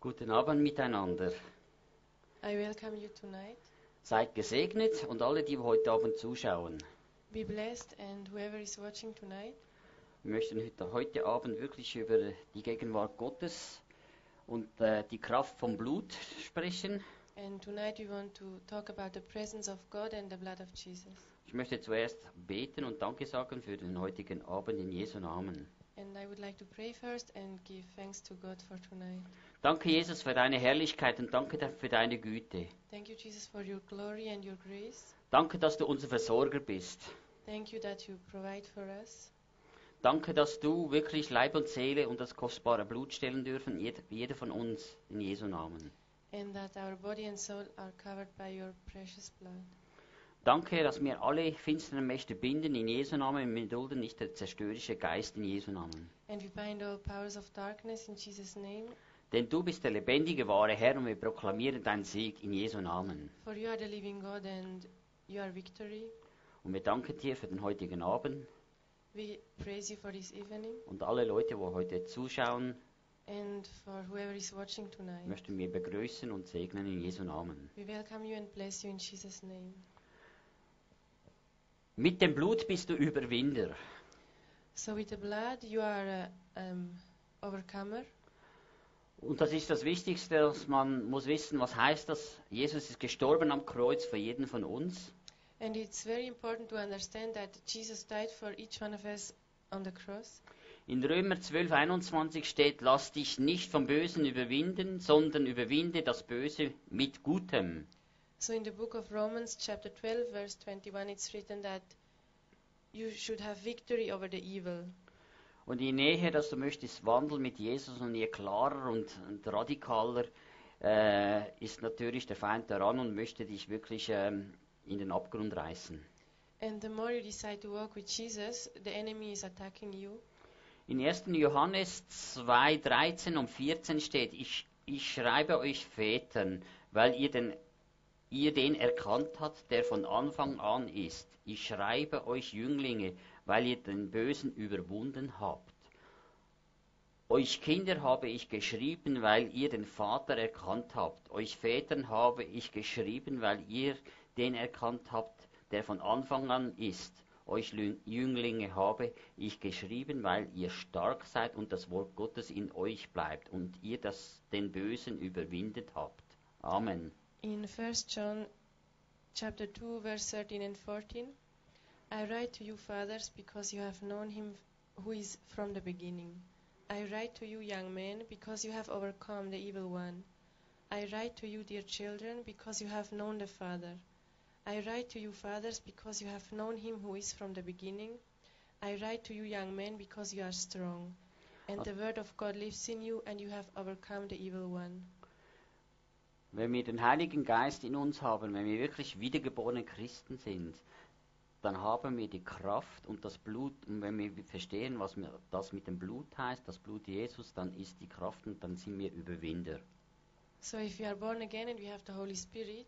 Guten Abend miteinander. I welcome you tonight. Seid gesegnet und alle, die heute Abend zuschauen. Be blessed, and whoever is watching tonight, Wir möchten heute, heute Abend wirklich über die Gegenwart Gottes und äh, die Kraft vom Blut sprechen. and tonight we want to talk about the presence of God and the blood of Jesus. Ich möchte zuerst beten und Danke sagen für den heutigen Abend in Jesu Namen. And I would like to pray first and give thanks to God for tonight. Danke, Jesus, für deine Herrlichkeit und danke da- für deine Güte. Thank you, Jesus, for your glory and your grace. Danke, dass du unser Versorger bist. Thank you that you provide for us. Danke, dass du wirklich Leib und Seele und das kostbare Blut stellen dürfen, jeder, jeder von uns, in Jesu Namen. And that our body and soul are covered by your precious blood. Danke, dass wir alle finsteren Mächte binden in Jesu Namen. Wir dulden nicht der zerstörerische Geist in Jesu Namen. And we bind all powers of darkness in Jesus' name. Denn du bist der lebendige, wahre Herr und wir proklamieren deinen Sieg in Jesu Namen. For you are the living God and you are victory. Und wir danken dir für den heutigen Abend We praise you for this evening und alle Leute, die heute zuschauen, and for whoever is watching tonight. möchten wir begrüßen und segnen in Jesu Namen. We welcome you and bless you in Jesus' name. Mit dem Blut bist du Überwinder. So with the blood, you are a um, overcomer, Und das ist das Wichtigste, dass man muss wissen, was heißt das? Jesus ist gestorben am Kreuz für jeden von uns. and it's very important to understand that Jesus died for each one of us on the cross. In Römer 12, 21 steht, lass dich nicht vom Bösen überwinden, sondern überwinde das Böse mit Gutem. So in the book of Romans, chapter 12, verse 21, it's written that you should have victory over the evil. Und je näher, dass du möchtest wandeln mit Jesus und je klarer und, und radikaler äh, ist natürlich der Feind daran und möchte dich wirklich ähm, in den Abgrund reißen. And the more you decide to walk with Jesus, the enemy is attacking you. In 1. Johannes 2, 13 und 14 steht, ich, ich schreibe euch Vätern, weil ihr den, ihr den erkannt habt, der von Anfang an ist. Ich schreibe euch Jünglinge, weil ihr den Bösen überwunden habt. Euch Kinder habe ich geschrieben, weil ihr den Vater erkannt habt. Euch Vätern habe ich geschrieben, weil ihr den erkannt habt, der von Anfang an ist. Euch Jünglinge habe ich geschrieben, weil ihr stark seid und das Wort Gottes in euch bleibt und ihr das den Bösen überwindet habt. Amen. In 1 John chapter 2 verse 13 and 14, I write to you fathers because you have known him who is from the beginning. I write to you young men because you have overcome the evil one. I write to you dear children because you have known the Father. I write to you fathers because you have known him who is from the beginning. I write to you young men because you are strong and the word of God lives in you and you have overcome the evil one. Wenn wir den Heiligen Geist in uns haben, wenn wir wirklich wiedergeborene Christen sind, dann haben wir die Kraft und das Blut. Und wenn wir verstehen, was das mit dem Blut heißt, das Blut Jesus, dann ist die Kraft und dann sind wir Überwinder. So if we are born again and we have the Holy Spirit,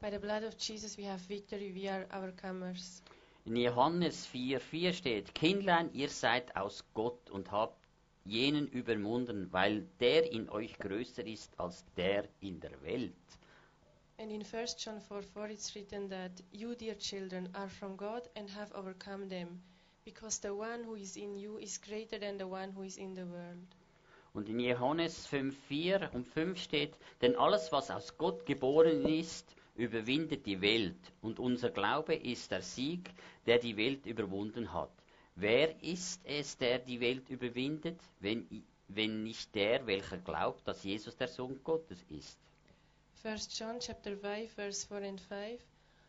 by the blood of Jesus we have victory, we are overcomers. In Johannes 4,4 steht: Kindlein, ihr seid aus Gott und habt jenen überwunden, weil der in euch größer ist als der in der Welt. And in 1 John 4 4 it's written that you, dear children, are from God and have overcome them, because the one who is in you is greater than the one who is in the world. Und in Johannes 5,4 und 5 steht, denn alles, was aus Gott geboren ist, überwindet die Welt. Und unser Glaube ist der Sieg, der die Welt überwunden hat. Wer ist es, der die Welt überwindet, wenn, wenn nicht der, welcher glaubt, dass Jesus der Sohn Gottes ist? 1 John chapter 5 verse 4 and 5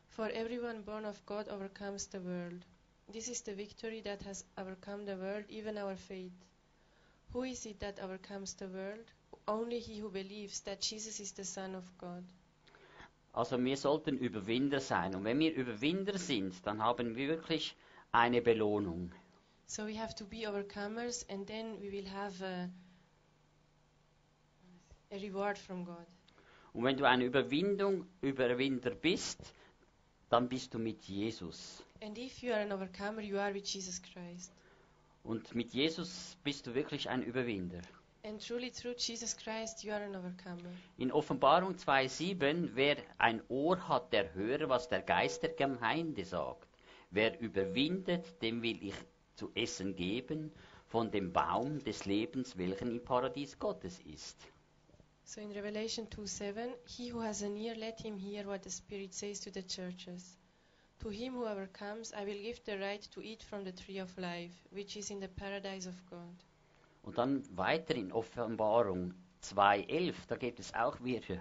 For everyone born of God overcomes the world. This is the victory that has overcome the world, even our faith. Who is it that overcomes the world? Only he who believes that Jesus is the Son of God. Also wir sollten Überwinder sein. Und wenn wir Überwinder sind, dann haben wir wirklich eine Belohnung. So we have to be overcomers and then we will have a, a reward from God. Und wenn du ein Überwindung, Überwinder bist, dann bist du mit Jesus. And if you are an overcomer, you are with Jesus Christ. Und mit Jesus bist du wirklich ein Überwinder. And truly, through Jesus Christ, you are an overcomer. In Offenbarung 2,7, wer ein Ohr hat, der höre, was der Geist der Gemeinde sagt. Wer überwindet, dem will ich zu essen geben von dem Baum des Lebens, welchen im Paradies Gottes ist. So in Revelation 2 7, he who has an ear, let him hear what the Spirit says to the churches. To him who overcomes, I will give the right to eat from the tree of life, which is in the paradise of God. Und dann weiter in Offenbarung 2,11, da geht es auch wieder.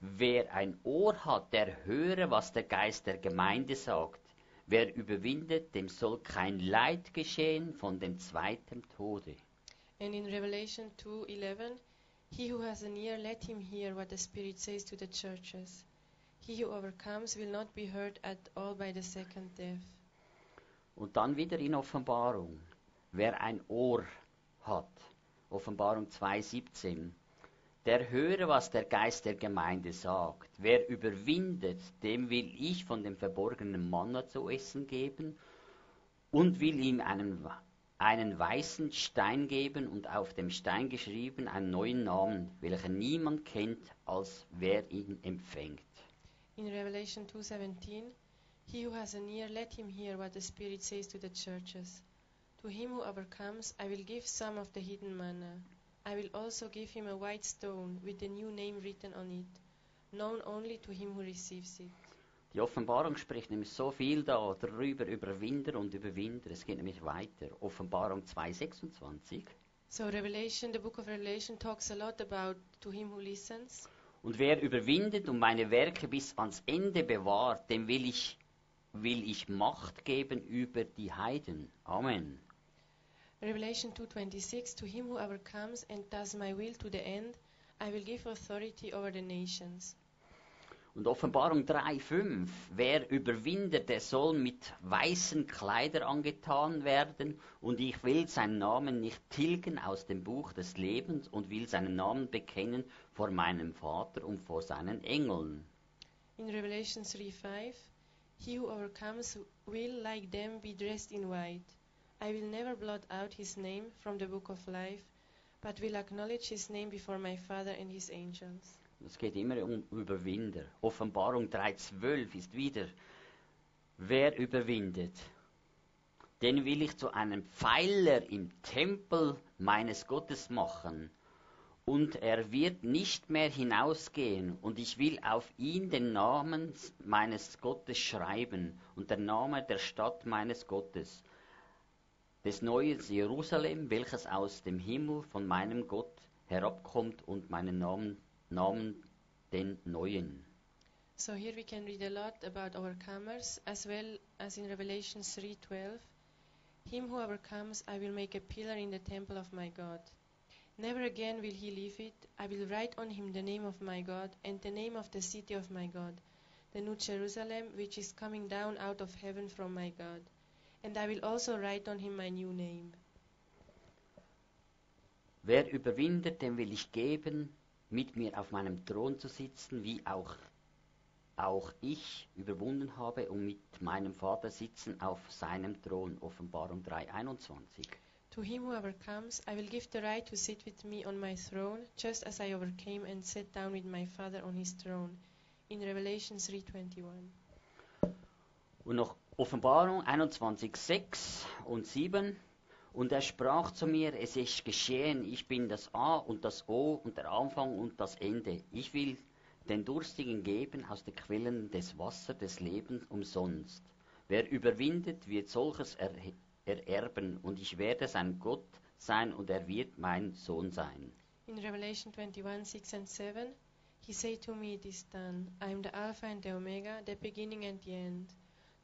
Wer ein Ohr hat, der höre, was der Geist der Gemeinde sagt. Wer überwindet, dem soll kein Leid geschehen von dem zweiten Tode. And in Revelation 2:11, he who has an ear, let him hear what the Spirit says to the churches. He who overcomes will not be hurt at all by the second death. Und dann wieder in Offenbarung. Wer ein Ohr hat, Offenbarung 2,17, der höre, was der Geist der Gemeinde sagt. Wer überwindet, dem will ich von dem verborgenen Manna zu essen geben und will ihm einen, einen weißen Stein geben und auf dem Stein geschrieben einen neuen Namen, welchen niemand kennt, als wer ihn empfängt. In Revelation 2:17, he who has an ear, let him hear what the Spirit says to the churches. To him who overcomes, I will give some of the hidden manna. I will also give him a white stone with the new name written on it, known only to him who receives it. Die Offenbarung spricht nämlich so viel da darüber, Überwinder und Überwinder. Es geht nämlich weiter. Offenbarung 2,26. So Revelation, the book of Revelation talks a lot about to him who listens. Und wer überwindet und meine Werke bis ans Ende bewahrt, dem will ich, will ich Macht geben über die Heiden. Amen. Revelation 2:26 To him who overcomes and does my will to the end, I will give authority over the nations. Und Offenbarung 3,5. Wer überwindet, der soll mit weißen Kleidern angetan werden, und ich will seinen Namen nicht tilgen aus dem Buch des Lebens und will seinen Namen bekennen vor meinem Vater und vor seinen Engeln. In Revelation 3:5, He who overcomes will like them be dressed in white. I will never blot out his name from the book of life, but will acknowledge his name before my Father and his angels. Es geht immer um Überwinder. Offenbarung 3,12 ist wieder, wer überwindet, den will ich zu einem Pfeiler im Tempel meines Gottes machen. Und er wird nicht mehr hinausgehen, und ich will auf ihn den Namen meines Gottes schreiben und der Name der Stadt meines Gottes, des neuen Jerusalem, welches aus dem Himmel von meinem Gott herabkommt und meinen Namen Namen den Neuen. So here we can read a lot about overcomers as well as in Revelation 3:12. Him who overcomes I will make a pillar in the temple of my God. Never again will he leave it. I will write on him the name of my God and the name of the city of my God, the new Jerusalem which is coming down out of heaven from my God. And I will also write on him my new name. Wer überwindet, dem will ich geben, mit mir auf meinem Thron zu sitzen, wie auch, auch ich überwunden habe und mit meinem Vater sitzen auf seinem Thron. Offenbarung 3,21. To him who overcomes, I will give the right to sit with me on my throne, just as I overcame and sat down with my Father on his throne. In Revelation 3:21. Und noch Offenbarung 21,6 und 7. Und er sprach zu mir, es ist geschehen, ich bin das A und das O und der Anfang und das Ende. Ich will den Durstigen geben aus den Quellen des Wassers des Lebens umsonst. Wer überwindet, wird solches er ererben, und ich werde sein Gott sein, und er wird mein Sohn sein. In Revelation 21, 6 and 7, he said to me, It is done. I am the Alpha and the Omega, the beginning and the end.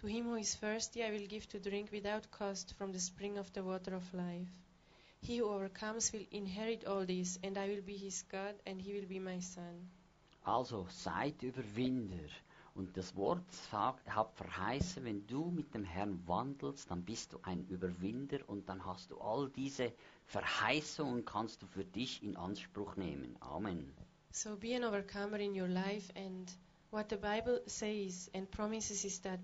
To him who is thirsty, I will give to drink without cost from the spring of the water of life. He who overcomes will inherit all this, and I will be his God, and he will be my son. Also seid Überwinder. Und das Wort hat verheißen, wenn du mit dem Herrn wandelst, dann bist du ein Überwinder und dann hast du all diese Verheißungen kannst du für dich in Anspruch nehmen. Amen. So be an overcomer in your life, and what the Bible says and promises is that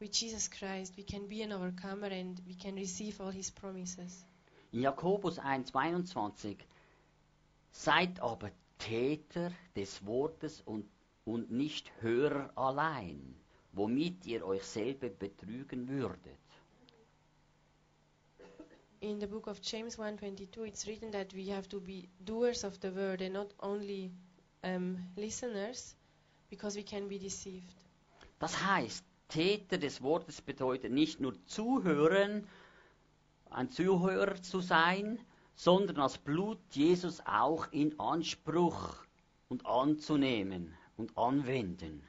with Jesus Christ we can be an overcomer and we can receive all his promises. In Jakobus 1,22 Seid aber Täter des Wortes und, und nicht Hörer allein, womit ihr euch selber betrügen würdet. In the book of James 1:22 it's written that we have to be doers of the word and not only um, listeners because we can be deceived. Das heißt, Täter des Wortes bedeutet nicht nur zuhören, ein Zuhörer zu sein, sondern das Blut Jesus auch in Anspruch und anzunehmen und anwenden.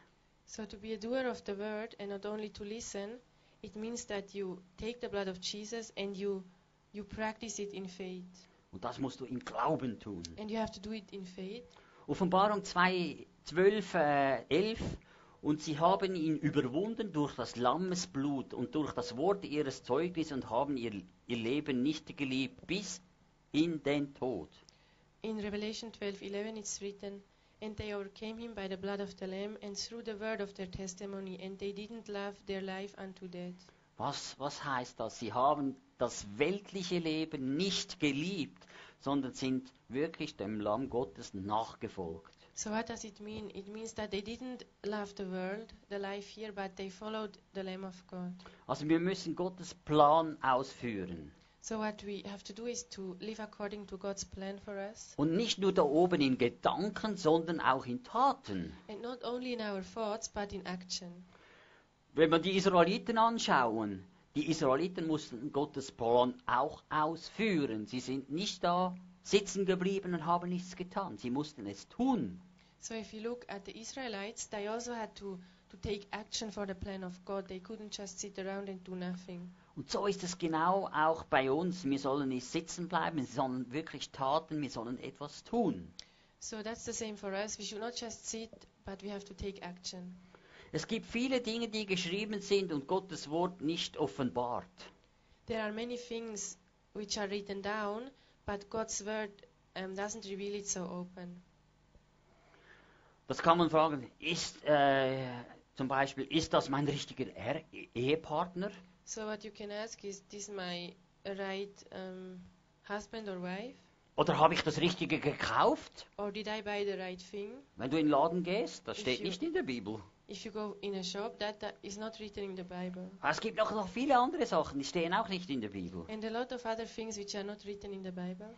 So to be a doer of the word and not only to listen, it means that you take the blood of Jesus and you you practice it in faith. Und das musst du im Glauben tun. And you have to do it in faith. Offenbarung 2, 12, äh, 11. Und sie haben ihn überwunden durch das Lammesblut und durch das Wort ihres Zeugnisses und haben ihr, ihr Leben nicht geliebt bis in den Tod. In Revelation 12:11 it's written, "And they overcame him by the blood of the lamb and through the word of their testimony, and they didn't love their life unto death." Was, was heißt das? Sie haben das weltliche Leben nicht geliebt, sondern sind wirklich dem Lamm Gottes nachgefolgt. So what does it mean? It means that they didn't love the world, the life here, but they followed the Lamb of God. Also wir müssen Gottes Plan ausführen. So what we have to do is to live according to God's plan for us, Und nicht nur da oben in Gedanken, sondern auch in Taten. and not only in our thoughts but in action. Wenn wir die Israeliten anschauen, die Israeliten mussten Gottes Plan auch ausführen. Sie sind nicht da sitzen geblieben und haben nichts getan. Sie mussten es tun. So if you look at the Israelites, they also had to to take action for the plan of God. They couldn't just sit around and do nothing. Und so ist es genau auch bei uns. Wir sollen nicht sitzen bleiben, wir sollen wirklich taten, wir sollen etwas tun. So that's the same for us. We should not just sit, but we have to take action. Es gibt viele Dinge, die geschrieben sind und Gottes Wort nicht offenbart. There are many things which are written down, but God's word um, doesn't reveal it so open. Das kann man fragen, ist äh, zum Beispiel, ist das mein richtiger er Ehepartner? So what you can ask is, this my right um, husband or wife, Oder habe ich das Richtige gekauft? or did I buy the right thing? Wenn du in den Laden gehst, das If steht you- nicht in der Bibel. If you go in a shop, that, that is not written in the Bible. Es gibt noch, noch viele andere Sachen, die stehen auch nicht in der Bibel. And a lot of other things which are not written in the Bible.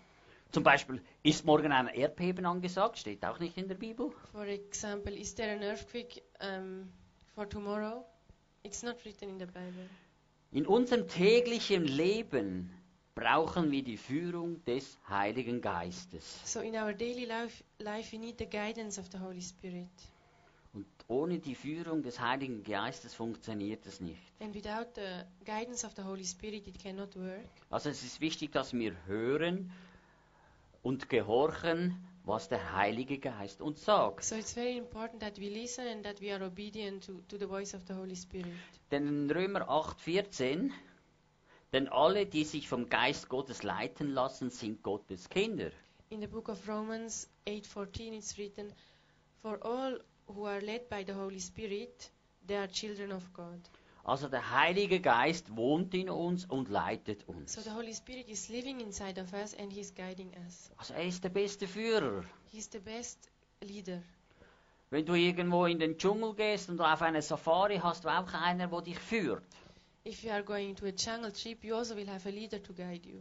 Zum Beispiel, ist morgen ein Erdbeben angesagt? Steht auch nicht in der Bibel. For example, is there an earthquake um, for tomorrow? It's not written in the Bible. In unserem täglichen Leben brauchen wir die Führung des Heiligen Geistes. So in our daily life, life we need the guidance of the Holy Spirit. Und ohne die Führung des Heiligen Geistes funktioniert es nicht. And without the guidance of the Holy Spirit, it cannot work. Also es ist wichtig, dass wir hören und gehorchen, was der Heilige Geist uns sagt. So it's very important that we listen and that we are obedient to, to the voice of the Holy Spirit. Denn in Römer 8,14, denn alle, die sich vom Geist Gottes leiten lassen, sind Gottes Kinder. In the book of Romans 8:14 it's written, "For all who are led by the Holy Spirit, they are children of God." Also der Heilige Geist wohnt in uns und leitet uns. So the Holy Spirit is living inside of us and he's guiding us. Also er ist der beste Führer. He's the best leader. Wenn du irgendwo in den Dschungel gehst und auf eine Safari hast du auch einer, der dich führt. If you are going to a jungle trip, you also will have a leader to guide you.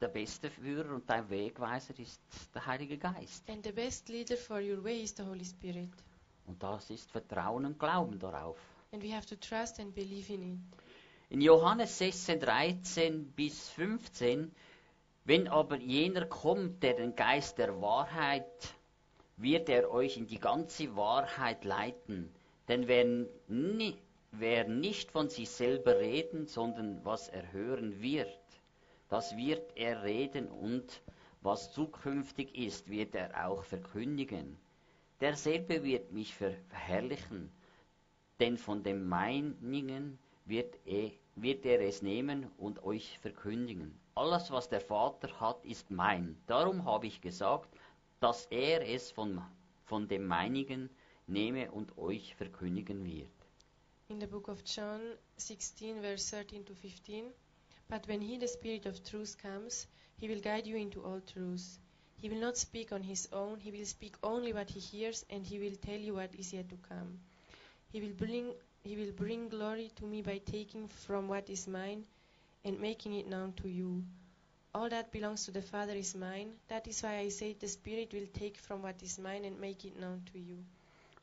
Der beste Führer und dein Wegweiser ist der Heilige Geist. And the best leader for your way is the Holy Spirit. Und das ist Vertrauen und Glauben darauf. And we have to trust and believe in it. In Johannes 16, 13 bis 15, wenn aber jener kommt, der den Geist der Wahrheit, wird er euch in die ganze Wahrheit leiten. Denn wer, ni, wer nicht von sich selber reden, sondern was er hören wird, das wird er reden und was zukünftig ist, wird er auch verkündigen. Derselbe wird mich ver- verherrlichen, denn von dem meinigen wird er, wird er es nehmen und euch verkündigen. Alles, was der Vater hat, ist mein. Darum habe ich gesagt, dass er es von, von dem meinigen nehme und euch verkündigen wird. In the book of John 16, verse 13 to 15, But when he, the Spirit of truth, comes, he will guide you into all truth. He will not speak on his own, he will speak only what he hears, and he will tell you what is yet to come. He will bring he will bring glory to me by taking from what is mine and making it known to you. All that belongs to the Father is mine. That is why I say the Spirit will take from what is mine and make it known to you.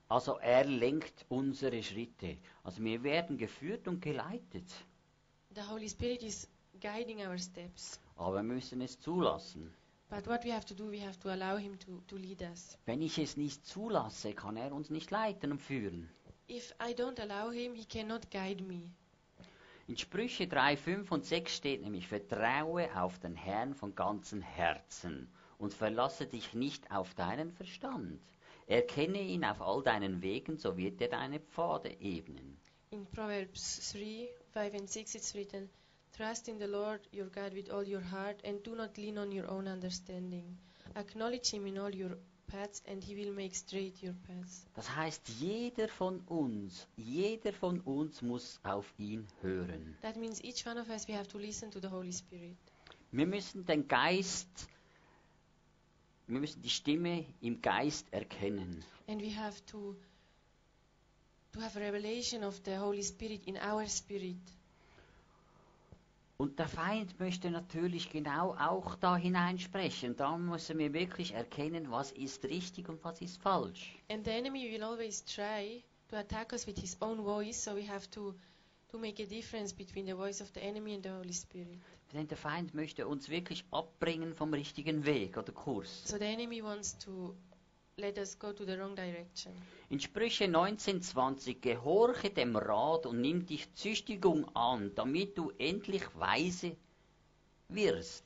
Also er lenkt unsere Schritte. Also wir werden geführt und geleitet. The Holy Spirit is guiding our steps. Aber wir müssen es zulassen. But what we have to do, we have to allow Him to, to lead us. Wenn ich es nicht zulasse, kann er uns nicht leiten und führen. If I don't allow Him, He cannot guide me. In Sprüche 3, 5 und 6 steht nämlich, vertraue auf den Herrn von ganzem Herzen und verlasse dich nicht auf deinen Verstand. Erkenne ihn auf all deinen Wegen, so wird er deine Pfade ebnen. In Proverbs 3, 5 and 6 it's written, Trust in the Lord your God with all your heart and do not lean on your own understanding. Acknowledge Him in all your paths and He will make straight your paths. Das heißt, jeder von uns, jeder von uns muss auf ihn hören. That means each one of us, we have to listen to the Holy Spirit. Wir müssen den Geist, wir müssen die Stimme im Geist erkennen. And we have to, to have a revelation of the Holy Spirit in our spirit. Und der Feind möchte natürlich genau auch da hineinsprechen. Da müssen wir wirklich erkennen, was ist richtig und was ist falsch. And the enemy will always try to attack us with his own voice, so we have to, to make a difference between the voice of the enemy and the Holy Spirit. Denn der Feind möchte uns wirklich abbringen vom richtigen Weg oder Kurs. So the enemy wants to let us go to the wrong direction. In Sprüche 19,20 Gehorche dem Rat und nimm dich Züchtigung an, damit du endlich weise wirst.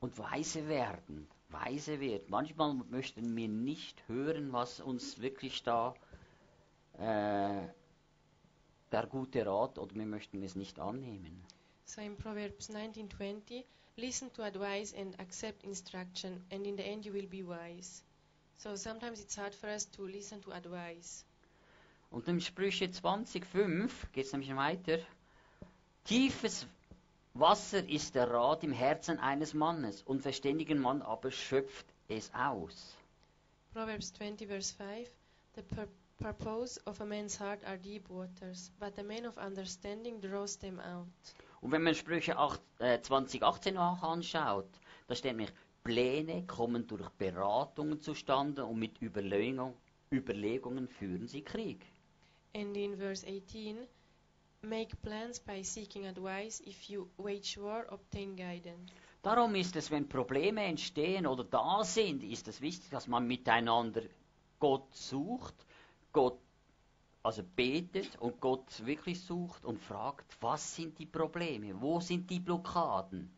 Und weise werden, weise wird. Manchmal möchten wir nicht hören, was uns wirklich da äh, der gute Rat oder wir möchten es nicht annehmen. So in Proverbs 19:20, listen to advice and accept instruction, and in the end you will be wise. So sometimes it's hard for us to listen to advice. Und im Sprüche 20,5 geht es nämlich weiter. Tiefes Wasser ist der Rat im Herzen eines Mannes, und verständigen Mann aber schöpft es aus. Proverbs 20 verse 5, the pur- purpose of a man's heart are deep waters, but the man of understanding draws them out. Und wenn man Sprüche 8, äh, 2018 auch anschaut, da steht nämlich, Pläne kommen durch Beratungen zustande und mit Überlegung, Überlegungen führen sie Krieg. And in verse 18, make plans by seeking advice. If you wage war, obtain guidance. Darum ist es, wenn Probleme entstehen oder da sind, ist es wichtig, dass man miteinander Gott sucht, Gott also betet und Gott wirklich sucht und fragt, was sind die Probleme, wo sind die Blockaden.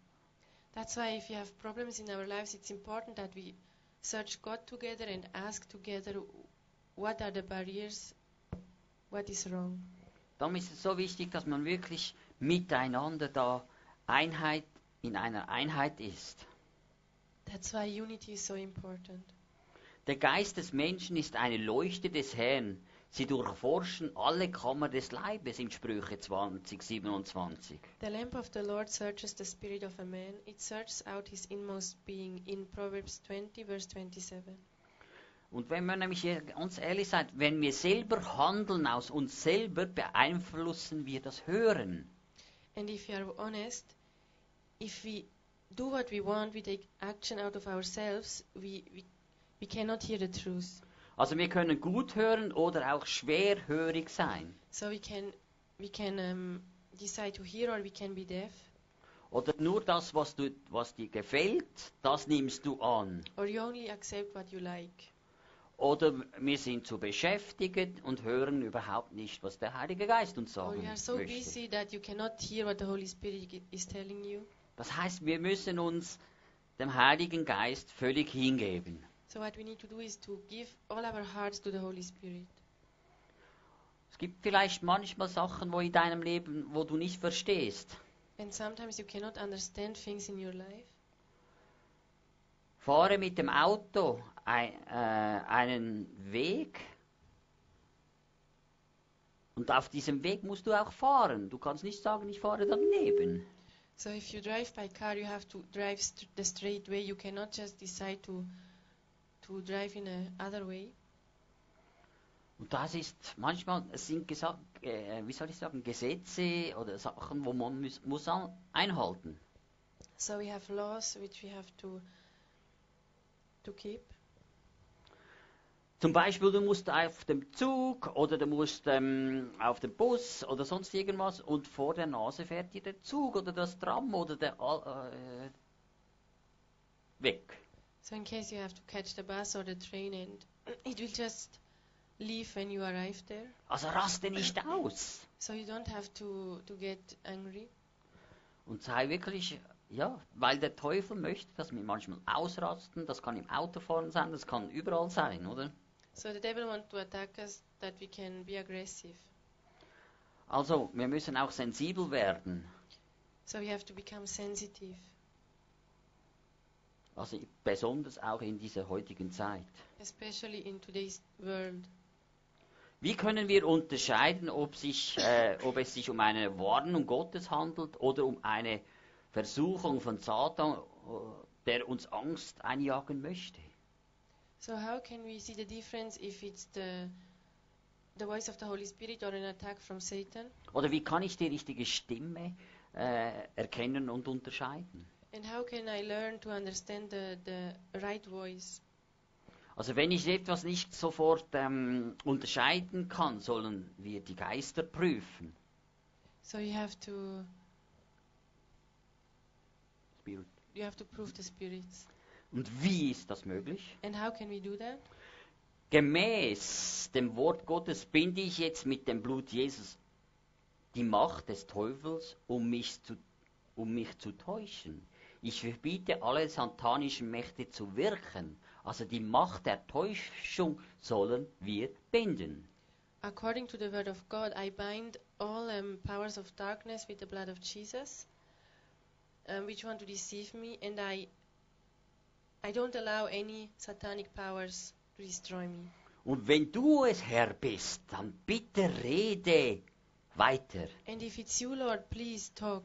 That's why if you have problems in our lives, it's important that we search God together and ask together what are the barriers, what is wrong. Darum ist es so wichtig, dass man wirklich miteinander da Einheit in einer Einheit ist. That's why unity is so important. Der Geist des Menschen ist eine Leuchte des Herrn. Sie durchforschen alle Kammer des Leibes in Sprüche 20, 27. The lamp of the Lord searches the spirit of a man, it searches out his inmost being in Proverbs 20, verse 27. Und wenn man nämlich ganz ehrlich sagt, wenn wir selber handeln aus uns selber, beeinflussen wir das Hören. And if you are honest, if we do what we want, we take action out of ourselves, we, we, we cannot hear the truth. Also wir können gut hören oder auch schwerhörig sein. So we can, we can um, decide to hear or we can be deaf, Oder nur das, was, du, was dir gefällt, das nimmst du an. or you only accept what you like. Oder wir sind zu beschäftigt und hören überhaupt nicht, was der Heilige Geist uns Or sagen you are so möchte. busy that you cannot hear what the Holy Spirit is telling you. Das heißt, wir müssen uns dem Heiligen Geist völlig hingeben. So what we need to do is to give all our hearts to the Holy Spirit. Es gibt vielleicht manchmal Sachen, wo in deinem Leben, wo du nicht verstehst. And sometimes you cannot understand things in your life. Fahre mit dem Auto ein, äh, einen Weg und auf diesem Weg musst du auch fahren. Du kannst nicht sagen, ich fahre daneben. So if you drive by car, you have to drive st- the straight way. You cannot just decide to to drive in a other way. Und das ist manchmal, es sind gesagt, äh, wie soll ich sagen, Gesetze oder Sachen, wo man muss, muss einhalten. So we have laws which we have to to keep. Zum Beispiel, du musst auf dem Zug oder du musst ähm, auf dem Bus oder sonst irgendwas und vor der Nase fährt dir der Zug oder das Tram oder der äh, weg. So in case you have to catch the bus or the train and it will just leave when you arrive there. Also raste nicht aus So you don't have to to get angry. und sei wirklich, ja, weil der Teufel möchte, dass wir manchmal ausrasten. Das kann im Autofahren sein, das kann überall sein, oder? So the devil wants to attack us that we can be aggressive. Also, wir müssen auch sensibel werden. So we have to become sensitive, Also besonders auch in dieser heutigen Zeit. especially in today's world. Wie können wir unterscheiden, ob, sich, äh, ob es sich um eine Warnung Gottes handelt oder um eine Versuchung von Satan, äh, der uns Angst einjagen möchte? So how can we see the difference if it's the the voice of the Holy Spirit or an attack from Satan? Oder wie kann ich die richtige Stimme äh, erkennen und unterscheiden? And how can I learn to understand the, the right voice? Also wenn ich etwas nicht sofort ähm, unterscheiden kann, sollen wir die Geister prüfen. So you have to you have to prove the spirits. Und wie ist das möglich? And how can we do that? Gemäß dem Wort Gottes binde ich jetzt mit dem Blut Jesus die Macht des Teufels, um mich zu, um mich zu täuschen. Ich verbiete alle satanischen Mächte zu wirken. Also die Macht der Täuschung sollen wir binden. According to the word of God, I bind all um, powers of darkness with the blood of Jesus, um, which want to deceive me, and I I don't allow any satanic powers to destroy me. Und wenn du es Herr bist, dann bitte rede weiter. And if it's you, Lord, please talk,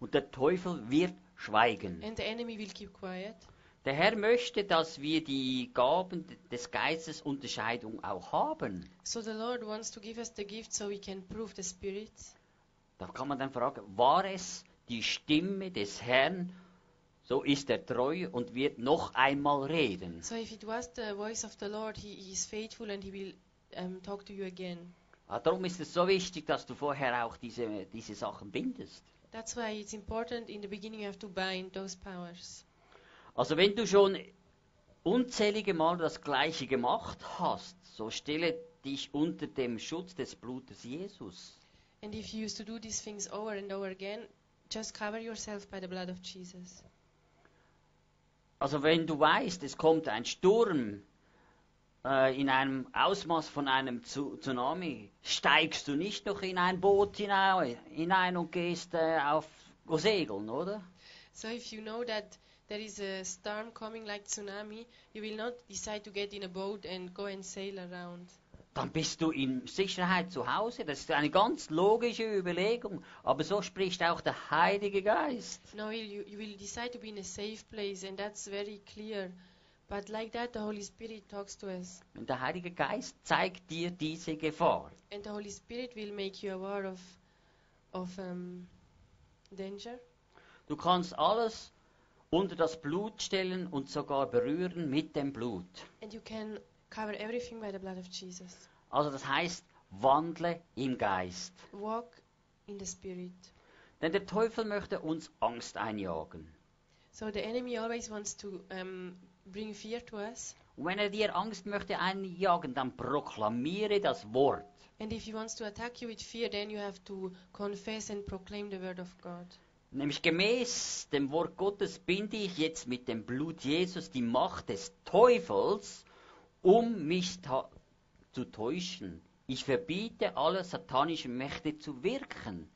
Und der Teufel wird schweigen. and the enemy will keep quiet. Der Herr möchte, dass wir die Gaben des Geistes Unterscheidung auch haben. So the Lord wants to give us the gift so we can prove the spirits. Da kann man dann fragen, war es die Stimme des Herrn, so ist er treu und wird noch einmal reden. So if it was the voice of the Lord, he, he is faithful and he will um, talk to you again. Ah, Darum ist es so wichtig, dass du vorher auch diese, diese Sachen bindest. That's why it's important in the beginning you have to bind those powers. Also wenn du schon unzählige Mal das Gleiche gemacht hast, so stelle dich unter dem Schutz des Blutes Jesus. And if you used to do these things over and over again, just cover yourself by the blood of Jesus. Also wenn du weißt, es kommt ein Sturm äh, in einem Ausmaß von einem Tsunami, steigst du nicht noch in ein Boot hinein, hinein und gehst äh, auf segeln, oder? So if you know that there is a storm coming like tsunami, you will not decide to get in a boat and go and sail around. Dann bist du in Sicherheit zu Hause. Das ist eine ganz logische Überlegung. Aber so spricht auch der Heilige Geist. No, you, you will decide to be in a safe place, and that's very clear. But like that, the Holy Spirit talks to us. Und der Heilige Geist zeigt dir diese Gefahr. And the Holy Spirit will make you aware of, of um, danger. Du kannst alles unter das Blut stellen und sogar berühren mit dem Blut. And you can cover everything by the blood of Jesus. Also das heißt, wandle im Geist. Walk in the Spirit. Denn der Teufel möchte uns Angst einjagen. So the enemy always wants to um, bring fear to us. Wenn er dir Angst möchte einjagen, dann proklamiere das Wort. And if he wants to attack you with fear, then you have to confess and proclaim the word of God. Nämlich gemäß dem Wort Gottes binde ich jetzt mit dem Blut Jesus die Macht des Teufels, um mich zu täuschen. Ich verbiete alle satanischen Mächte zu wirken.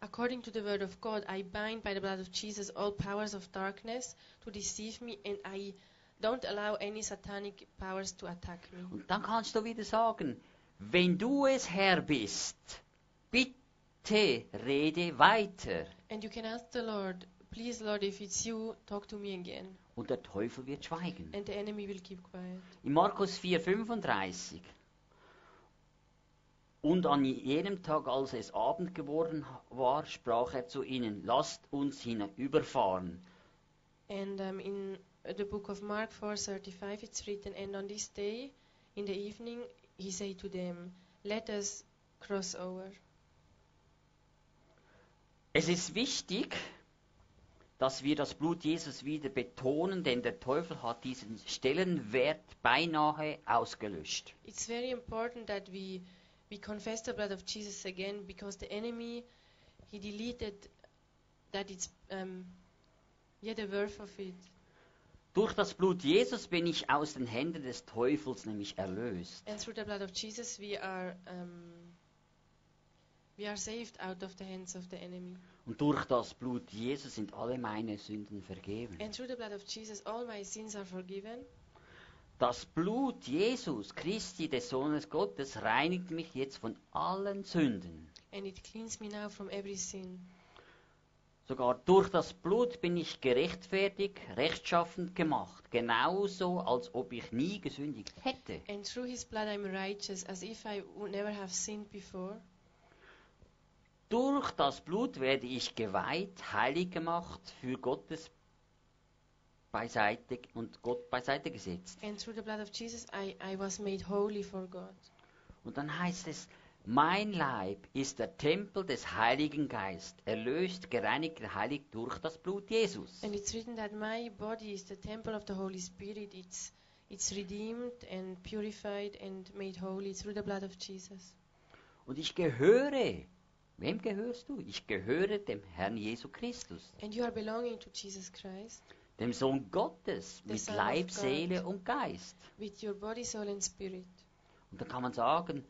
According to the word of God, I bind by the blood of Jesus all powers of darkness to deceive me, and I don't allow any satanic powers to attack me. Und dann kannst du wieder sagen, wenn du es Herr bist, bitte rede weiter. And you can ask the Lord, please, Lord, if it's you, talk to me again. Und der Teufel wird schweigen. And the enemy will keep quiet. In Markus 4,35. Und an jenem Tag, als es Abend geworden war, sprach er zu ihnen, lasst uns hinüberfahren. And um, in the book of Mark 4:35 it's written, and on this day, in the evening, he said to them, Let us cross over. Es ist wichtig, dass wir das Blut Jesus wieder betonen, denn der Teufel hat diesen Stellenwert beinahe ausgelöscht. It's very important that we we confess the blood of Jesus again because the enemy he deleted that it's um, yeah the worth of it. Durch das Blut Jesus bin ich aus den Händen des Teufels nämlich erlöst. And through the blood of Jesus we are um, we are saved out of the hands of the enemy. Und durch das Blut Jesus sind alle meine Sünden vergeben. And through the blood of Jesus all my sins are forgiven. Das Blut Jesus Christi, des Sohnes Gottes, reinigt mich jetzt von allen Sünden. And it cleans me now from every sin. Sogar durch das Blut bin ich gerechtfertigt, rechtschaffend gemacht, genauso als ob ich nie gesündigt hätte. And through his blood I'm righteous as if I would never have sinned before. Durch das Blut werde ich geweiht, heilig gemacht, für Gottes beiseite und Gott beiseite gesetzt. And through the blood of Jesus I, I was made holy for God. Und dann heißt es, mein Leib ist der Tempel des Heiligen Geist, erlöst, gereinigt, geheiligt durch das Blut Jesus. And it's written that my body is the temple of the Holy Spirit. It's it's redeemed and purified and made holy through the blood of Jesus. Und ich gehöre, wem gehörst du? Ich gehöre dem Herrn Jesu Christus, And you are belonging to Jesus Christ dem Sohn Gottes, The mit Son Leib, God. Seele und Geist. with your body, soul, and spirit. Und dann kann man sagen,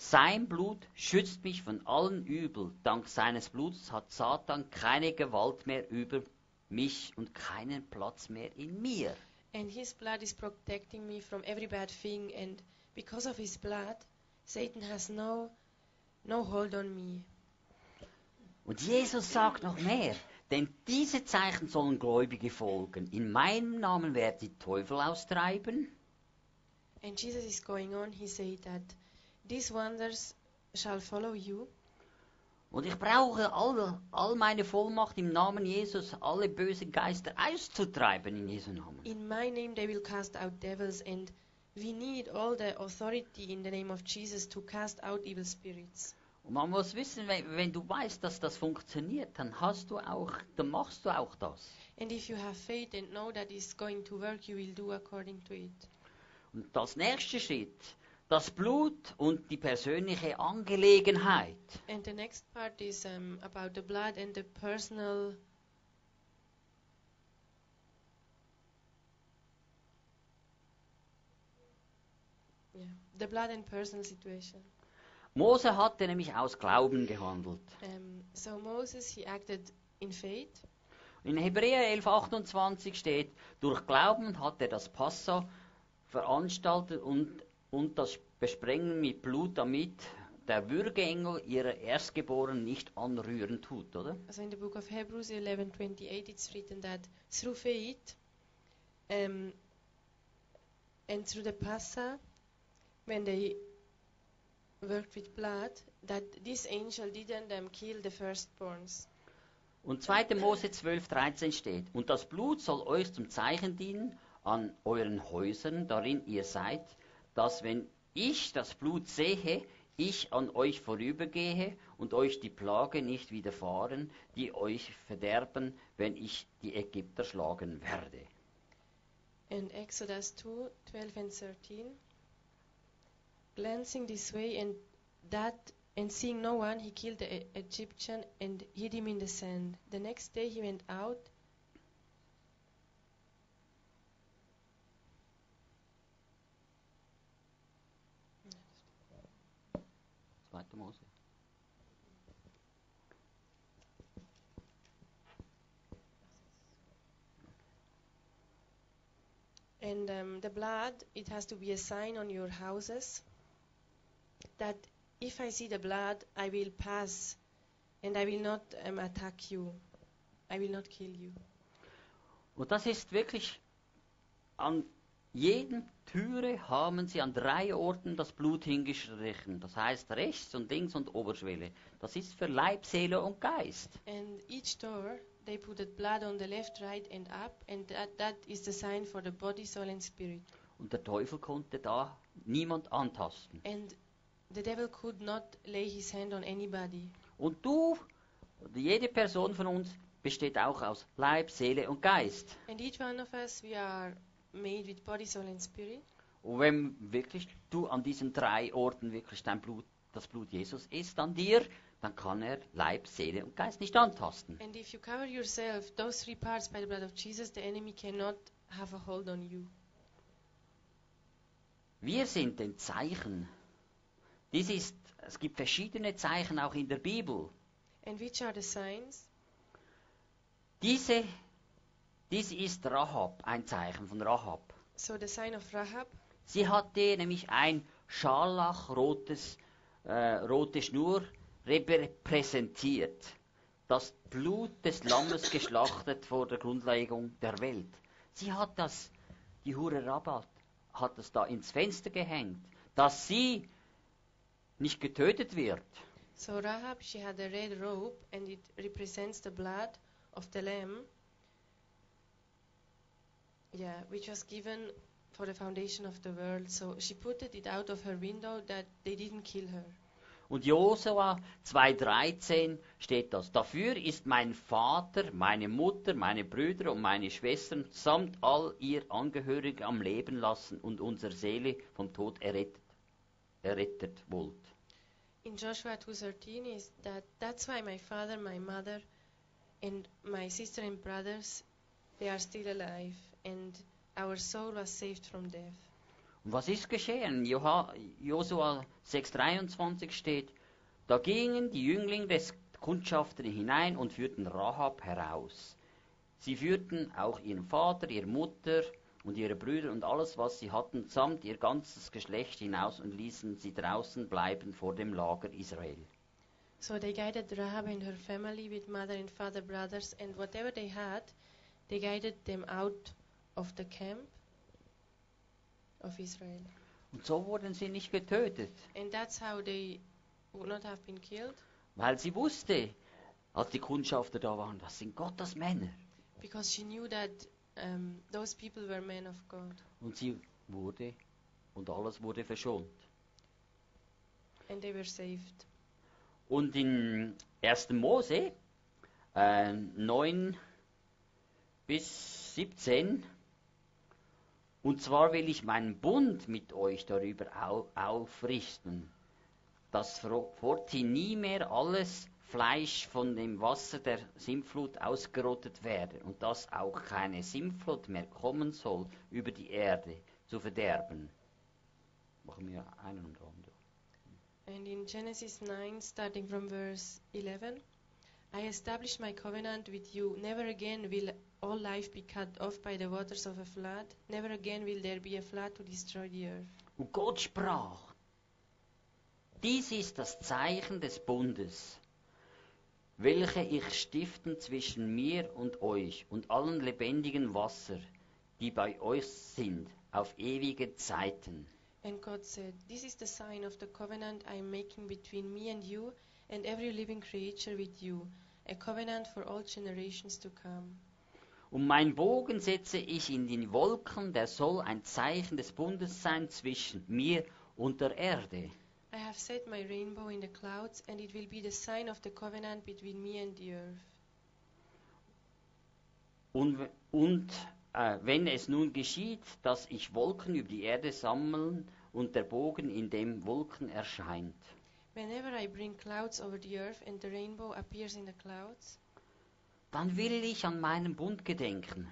sein Blut schützt mich von allen Übel. Dank seines Blutes hat Satan keine Gewalt mehr über mich und keinen Platz mehr in mir. And his blood is protecting me from every bad thing. And because of his blood, Satan has no no hold on me. Und Jesus sagt noch mehr, denn diese Zeichen sollen Gläubige folgen. In meinem Namen werden die Teufel austreiben. And Jesus is going on. He said that these wonders shall follow you. Und ich brauche all, all meine Vollmacht im Namen Jesus, alle bösen Geister auszutreiben in Jesu Namen. In my name they will cast out devils, and we need all the authority in the name of Jesus to cast out evil spirits. Und man muss wissen, wenn, wenn du weißt, dass das funktioniert, dann hast du auch, dann machst du auch das. And if you have faith and know that it's going to work, you will do according to it. Und als nächster Schritt, das Blut und die persönliche Angelegenheit. And the next part is um, about the blood and the personal. Yeah, the blood and personal situation. Mose hatte nämlich aus Glauben gehandelt. Um, so Moses he acted in faith, In Hebräer 11,28 steht, durch Glauben hat er das Passa veranstaltet und, und das Besprengen mit Blut, damit der Würgeengel ihrer Erstgeborenen nicht anrühren tut, oder? So in the book of Hebrews 11:28, it's written that through faith, um, and through the Passa, when they worked with blood, that this angel didn't um, kill the firstborns. Und 2. Mose 12,13 steht, und das Blut soll euch zum Zeichen dienen an euren Häusern, darin ihr seid, dass wenn ich das Blut sehe, ich an euch vorübergehe und euch die Plage nicht widerfahren, die euch verderben, wenn ich die Ägypter schlagen werde. And Exodus 2 12 and 13. Glancing this way and that, and seeing no one, he killed the E- Egyptian and hid him in the sand. The next day he went out 2. Mose. And um, the blood, it has to be a sign on your houses that if I see the blood, I will pass and I will not um, attack you. I will not kill you. Und das ist wirklich an jeden Türe haben sie an drei Orten das Blut hingestrichen. Das heißt rechts und links und Oberschwelle. Das ist für Leib, Seele und Geist. And each door they put the blood on the left, right, and up, and that, that is the sign for the body, soul, and spirit. Und der Teufel konnte da niemand antasten. And the devil could not lay his hand on anybody. Und du, jede Person von uns, besteht auch aus Leib, Seele und Geist. And each one of us, we are made with body, soul, and spirit. Und wenn wirklich du an diesen drei Orten wirklich dein Blut, das Blut Jesus ist an dir, dann kann er Leib, Seele und Geist nicht antasten. And if you cover yourself, those three parts by the blood of Jesus, the enemy cannot have a hold on you. Wir sind den Zeichen. Dies ist, es gibt verschiedene Zeichen auch in der Bibel. And which are the signs? Diese, dies ist Rahab, ein Zeichen von Rahab. So the sign of Rahab, Sie hatte nämlich ein scharlachrotes, äh, rote Schnur repräsentiert. Das Blut des Lammes geschlachtet vor der Grundlegung der Welt. Sie hat das, die Hure Rabat, hat es da ins Fenster gehängt, dass sie nicht getötet wird. so Rahab, she had a red robe, and it represents the blood of the lamb. Yeah, which was given for the foundation of the world. So she put it out of her window that they didn't kill her. Und Josua 2,13 steht das. Dafür ist mein Vater, meine Mutter, meine Brüder und meine Schwestern samt all ihr Angehörigen am Leben lassen und unsere Seele vom Tod errettet, errettet wollt. In Joshua 2:13 is that that's why my father, my mother, and my sister and brothers they are still alive, and our soul was saved from death. Und was ist geschehen? Josua 6,23 steht, da gingen die Jünglinge des Kundschafter hinein und führten Rahab heraus. Sie führten auch ihren Vater, ihre Mutter und ihre Brüder und alles, was sie hatten, samt ihr ganzes Geschlecht hinaus und ließen sie draußen bleiben vor dem Lager Israel. So they guided Rahab and her family with mother and father, brothers, and whatever they had, they guided them out of the camp of Israel. Und so wurden sie nicht getötet, And that's how they would not have been killed, weil sie wusste, als die Kundschafter da waren, das sind Gottes Männer. because she knew that um, those people were men of God. Und sie wurde, und alles wurde verschont. And they were saved. Und in 1. Mose äh, 9 bis 17, und zwar will ich meinen Bund mit euch darüber au aufrichten, dass forthin nie mehr alles Fleisch von dem Wasser der Sintflut ausgerottet werde und dass auch keine Sintflut mehr kommen soll über die Erde zu verderben. Machen wir einen und anderen. And in Genesis 9, starting from verse 11, I establish my covenant with you. Never again will all life be cut off by the waters of a flood. Never again will there be a flood to destroy the earth. Und Gott sprach, dies ist das Zeichen des Bundes, welche ich stiften zwischen mir und euch und allen lebendigen Wasser, die bei euch sind, auf ewige Zeiten. And God said, This is the sign of the covenant I am making between me and you and every living creature with you, a covenant for all generations to come. Und mein Bogen setze ich in die Wolken, der soll ein Zeichen des Bundes sein zwischen mir und der Erde. I have set my rainbow in the clouds, and it will be the sign of the covenant between me and the earth. Und, und äh, wenn es nun geschieht, dass ich Wolken über die Erde sammeln und der Bogen in dem Wolken erscheint, Whenever I bring clouds over the earth and the rainbow appears in the clouds, dann will ich an meinen Bund gedenken,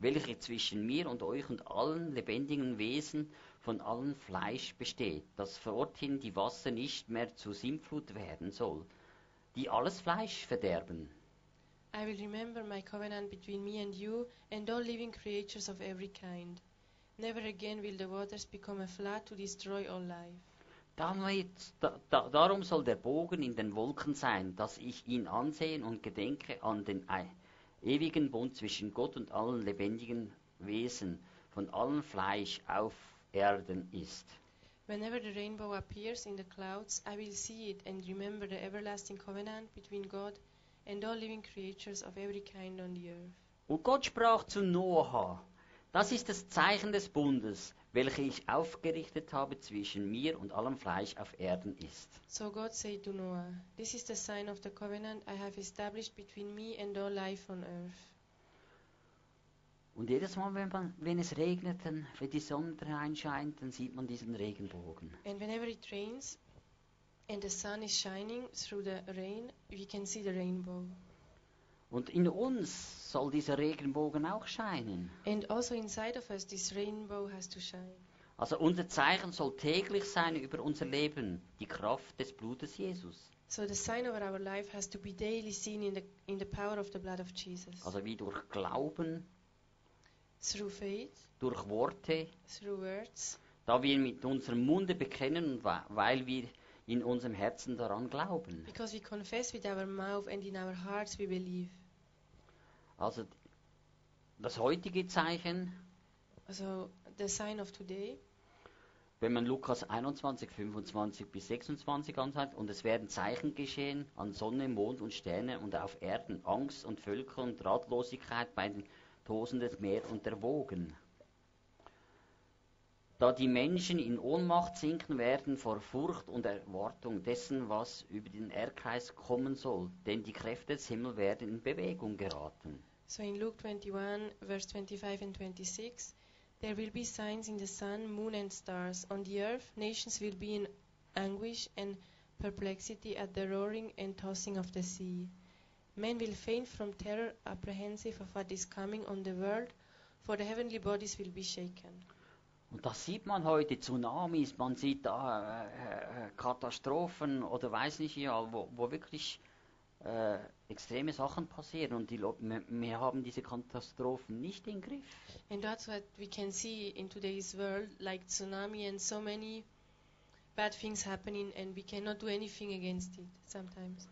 welcher zwischen mir und euch und allen lebendigen Wesen von allem Fleisch besteht, dass forthin die Wasser nicht mehr zu Sintflut werden soll, die alles Fleisch verderben. I will remember my covenant between me and you and all living creatures of every kind. Never again will the waters become a flood to destroy all life. Darum soll der Bogen in den Wolken sein, dass ich ihn ansehen und gedenke an den ei- ewigen Bund zwischen Gott und allen lebendigen Wesen, von allem Fleisch auf Erden ist. Whenever the rainbow appears in the clouds, I will see it and remember the everlasting covenant between God and all living creatures of every kind on the earth. Und Gott sprach zu Noah, das ist das Zeichen des Bundes, welches ich aufgerichtet habe zwischen mir und allem Fleisch auf Erden ist. So God said to Noah, This is the sign of the covenant I have established between me and all life on earth. Und jedes Mal, wenn, man, wenn es regnet, dann, wenn die Sonne reinscheint, dann sieht man diesen Regenbogen. And whenever it rains and the sun is shining through the rain, we can see the rainbow. Und in uns soll dieser Regenbogen auch scheinen. And also inside of us, this rainbow has to shine. Also unser Zeichen soll täglich sein über unser Leben, die Kraft des Blutes Jesus. So the sign over our life has to be daily seen in the in the power of the blood of Jesus. Also wie durch Glauben, Through faith, durch Worte, through words, da wir mit unserem Munde bekennen und weil wir in unserem Herzen daran glauben. because we confess with our mouth and in our hearts we believe. Also das heutige Zeichen, So the sign of today, wenn man Lukas 21, 25 bis 26 anschaut, und es werden Zeichen geschehen an Sonne, Mond und Sterne und auf Erden Angst und Völker und Ratlosigkeit bei den Tosen des Meeres und der Wogen. Da die Menschen in Ohnmacht sinken werden vor Furcht und Erwartung dessen, was über den Erdkreis kommen soll, denn die Kräfte des Himmels werden in Bewegung geraten. so in Luke 21, verse 25 and 26, there will be signs in the sun, moon, and stars. On the earth, nations will be in anguish and perplexity at the roaring and tossing of the sea. Men will faint from terror, apprehensive of what is coming on the world, for the heavenly bodies will be shaken. Und das sieht man heute, Tsunamis, man sieht da äh, äh, Katastrophen oder weiß nicht ja, wo, wo wirklich äh, extreme Sachen passieren und die wir, haben diese Katastrophen nicht im Griff. And that's what we can see in today's world, like tsunami and so many bad things happening, and we cannot do anything against it sometimes.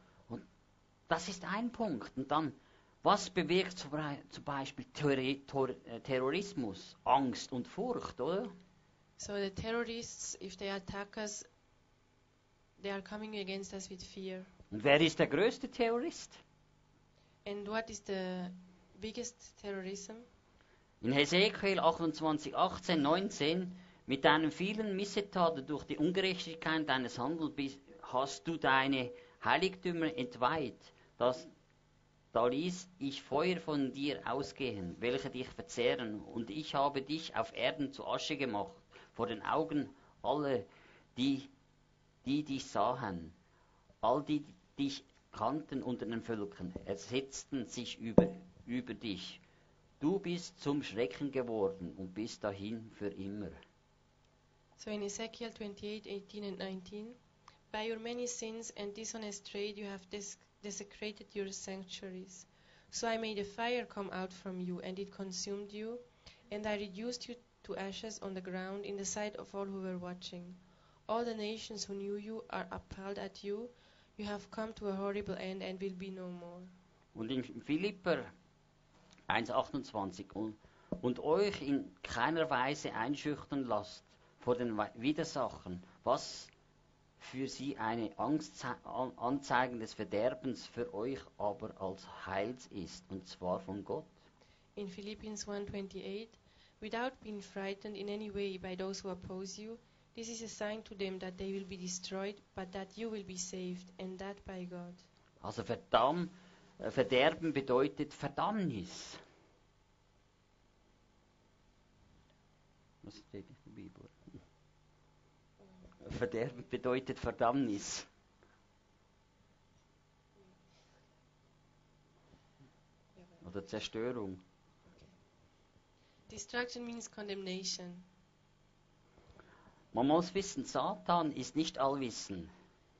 Das ist ein Punkt. Und dann, was bewirkt zum Beispiel äh, Terrorismus, Angst und Furcht, oder? So the terrorists, if they attack us, they are coming against us with fear. Und wer ist der größte Terrorist? And what is the biggest terrorism? In Hesekiel 28, 18, 19, mit deinen vielen Missetaten durch die Ungerechtigkeit deines Handels hast du deine Heiligtümer entweiht. Das, da ließ ich Feuer von dir ausgehen, welche dich verzehren, und ich habe dich auf Erden zu Asche gemacht, vor den Augen aller, die, die dich sahen. All die dich kannten unter den Völkern, ersetzten sich über, über dich. Du bist zum Schrecken geworden und bist dahin für immer. So in Ezekiel 28, 18 and 19, by your many sins and dishonest trade you have des- desecrated your sanctuaries. So I made a fire come out from you, and it consumed you, and I reduced you to ashes on the ground in the sight of all who were watching. All the nations who knew you are appalled at you. You have come to a horrible end and will be no more. Und in Philipper 1,28 und, und euch in keiner Weise einschüchtern lasst vor den Widersachen, was für sie eine Angst, An- Anzeigen des Verderbens, für euch aber als Heils ist, und zwar von Gott. In Philippians 1:28, without being frightened in any way by those who oppose you, this is a sign to them that they will be destroyed, but that you will be saved, and that by God. Also Verdamm, äh, Verderben bedeutet Verdammnis. Was steht Bibel? Verderben bedeutet Verdammnis. Oder Zerstörung. Destruction means condemnation. Man muss wissen, Satan ist nicht allwissend.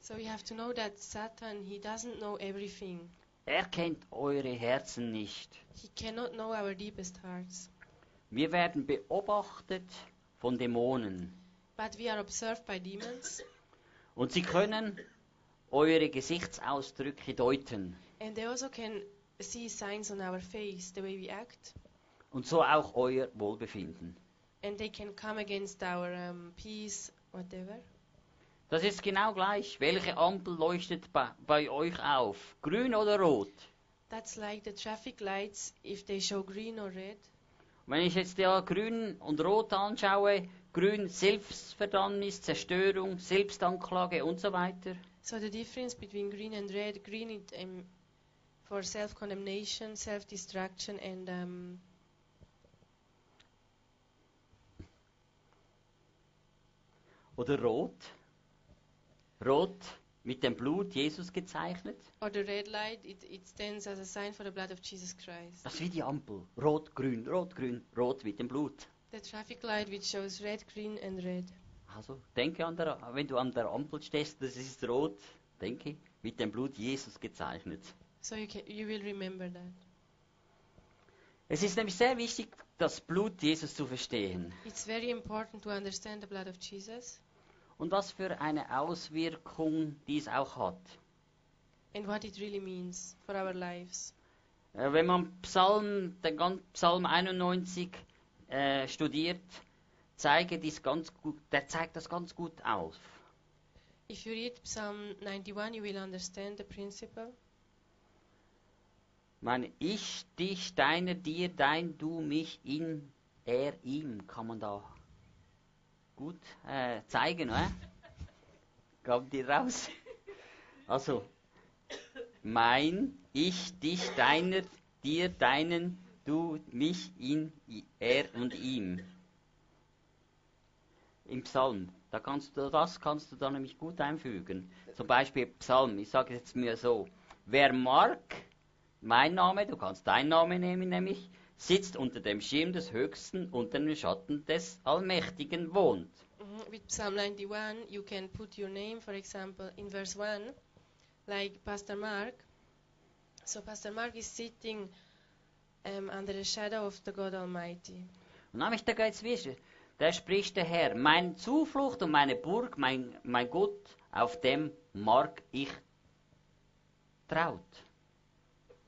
So we have to know that Satan, he doesn't know everything. Er kennt eure Herzen nicht. He cannot know our deepest hearts. Wir werden beobachtet von Dämonen. But we are observed by demons. Und sie können eure Gesichtsausdrücke deuten. And they also can see signs on our face, the way we act. Und so auch euer Wohlbefinden. And they can come against our um, peace, whatever. Das ist genau gleich. Welche Ampel leuchtet bei, bei euch auf? Grün oder rot? That's like the traffic lights, if they show green or red. Wenn ich jetzt ja grün und rot anschaue, grün Selbstverdammnis, Zerstörung, Selbstanklage und so weiter. So the difference between green and red, green is um, for self-condemnation, self-destruction, and um, Oder rot. Rot mit dem Blut Jesus gezeichnet. the red light, it, it stands as a sign for the blood of Jesus Christ. Das ist wie die Ampel. Rot, grün, rot, grün, rot mit dem Blut. The traffic light which shows red, green, and red. Also denke an der, wenn du an der Ampel stehst, das ist rot, denke, mit dem Blut Jesus gezeichnet. So you can, you will remember that. Es ist nämlich sehr wichtig, das Blut Jesus zu verstehen. It's very important to understand the blood of Jesus Und was für eine Auswirkung dies auch hat. and what it really means for our lives. Äh, Wenn man Psalm, den ganzen Psalm 91 äh, studiert, zeige dies ganz gut, der zeigt das ganz gut auf. If you read Psalm 91, you will understand the principle. Meine ich, dich, deiner, dir, dein, du, mich, in, er, ihm, kann man da gut äh, zeigen, oder? Kommt die raus? Also, mein, ich, dich, deiner, dir, deinen, du, mich, ihn, er und ihm. Im Psalm, da kannst du, das kannst du da nämlich gut einfügen. Zum Beispiel Psalm, ich sage jetzt mir so, wer mag, mein Name, du kannst deinen Namen nehmen, nämlich, sitzt unter dem Schirm des Höchsten, unter dem Schatten des Allmächtigen wohnt. Mhm. With Psalm 91, you can put your name, for example, in verse 1, like Pastor Mark. So Pastor Mark is sitting um, under the shadow of the God Almighty. Und nämlich da geht's wissen. Da spricht der Herr, meine Zuflucht und meine Burg, mein, mein Gott, auf dem mag ich traut.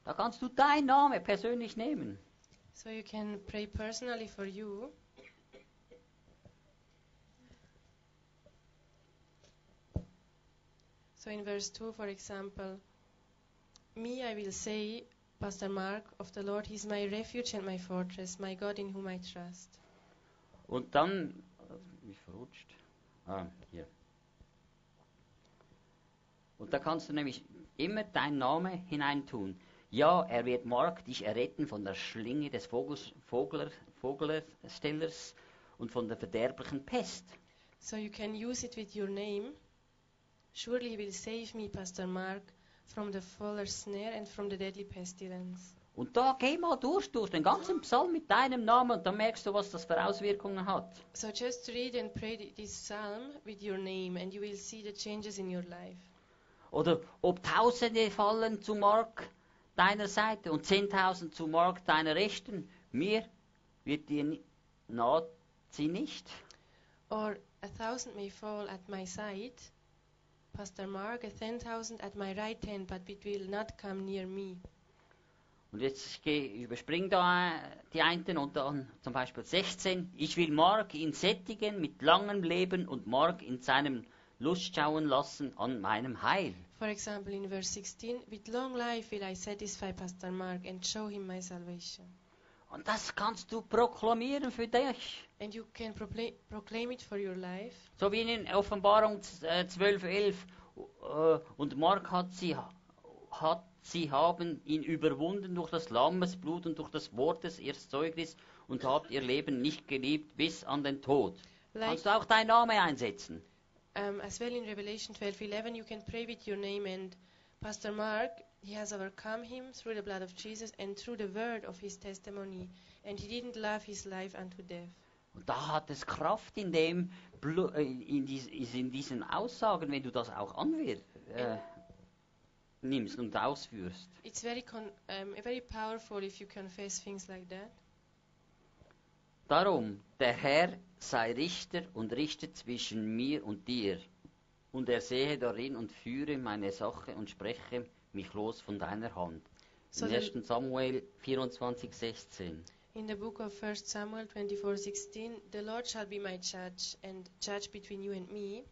Da kannst du deinen Namen persönlich nehmen. So you can pray personally for you. So in verse 2, for example, me I will say, Pastor Mark, of the Lord, He is my refuge and my fortress, my God in whom I trust. Und dann, mich verrutscht. Ah, hier. Und da kannst du nämlich immer deinen Namen hineintun. Ja, er wird Mark dich erretten von der Schlinge des Vogels, Vogler, Vogelstellers und von der verderblichen Pest. So you can use it with your name. Surely He will save me, Pastor Mark, from the fuller's snare and from the deadly pestilence. Und da geh mal durch, durch den ganzen Psalm mit deinem Namen und dann merkst du, was das für Auswirkungen hat. So just read and pray th- this psalm with your name, and you will see the changes in your life. Oder ob Tausende fallen zu Mark deiner Seite und Zehntausend zu Mark deiner Rechten, mir wird dir naht sie nicht. Or a thousand may fall at my side, Pastor Mark, a ten thousand at my right hand, but it will not come near me. Und jetzt geh, überspring da die einen und dann zum Beispiel 16. Ich will Mark ihn sättigen mit langem Leben und Mark in seinem Lust schauen lassen an meinem Heil. For example, in verse 16, with long life will I satisfy Pastor Mark and show him my salvation. Und das kannst du proklamieren für dich. And you can procla- proclaim it for your life. So wie in Offenbarung äh, 12, 11. Äh, und Mark hat sie, hat sie haben ihn überwunden durch das Lammesblut und durch das Wort des Erstzeugnis und hat ihr Leben nicht geliebt bis an den Tod. Like Kannst du auch deinen Namen einsetzen? um, as well in Revelation 12:11, you can pray with your name. And Pastor Mark, he has overcome him through the blood of Jesus and through the word of his testimony, and he didn't love his life unto death. Und da hat es Kraft in dem, äh, in, in diesen Aussagen, wenn du das auch anwir äh, nimmst und ausführst. It's very con- um, very powerful if you confess things like that. Darum, der Herr sei Richter und richte zwischen mir und dir. und er sehe darin und führe meine Sache und spreche mich los von deiner Hand. So In the- 1. Samuel 24, 16. In the book of 1 Samuel 24:16, the Lord shall be my judge and judge between you and me.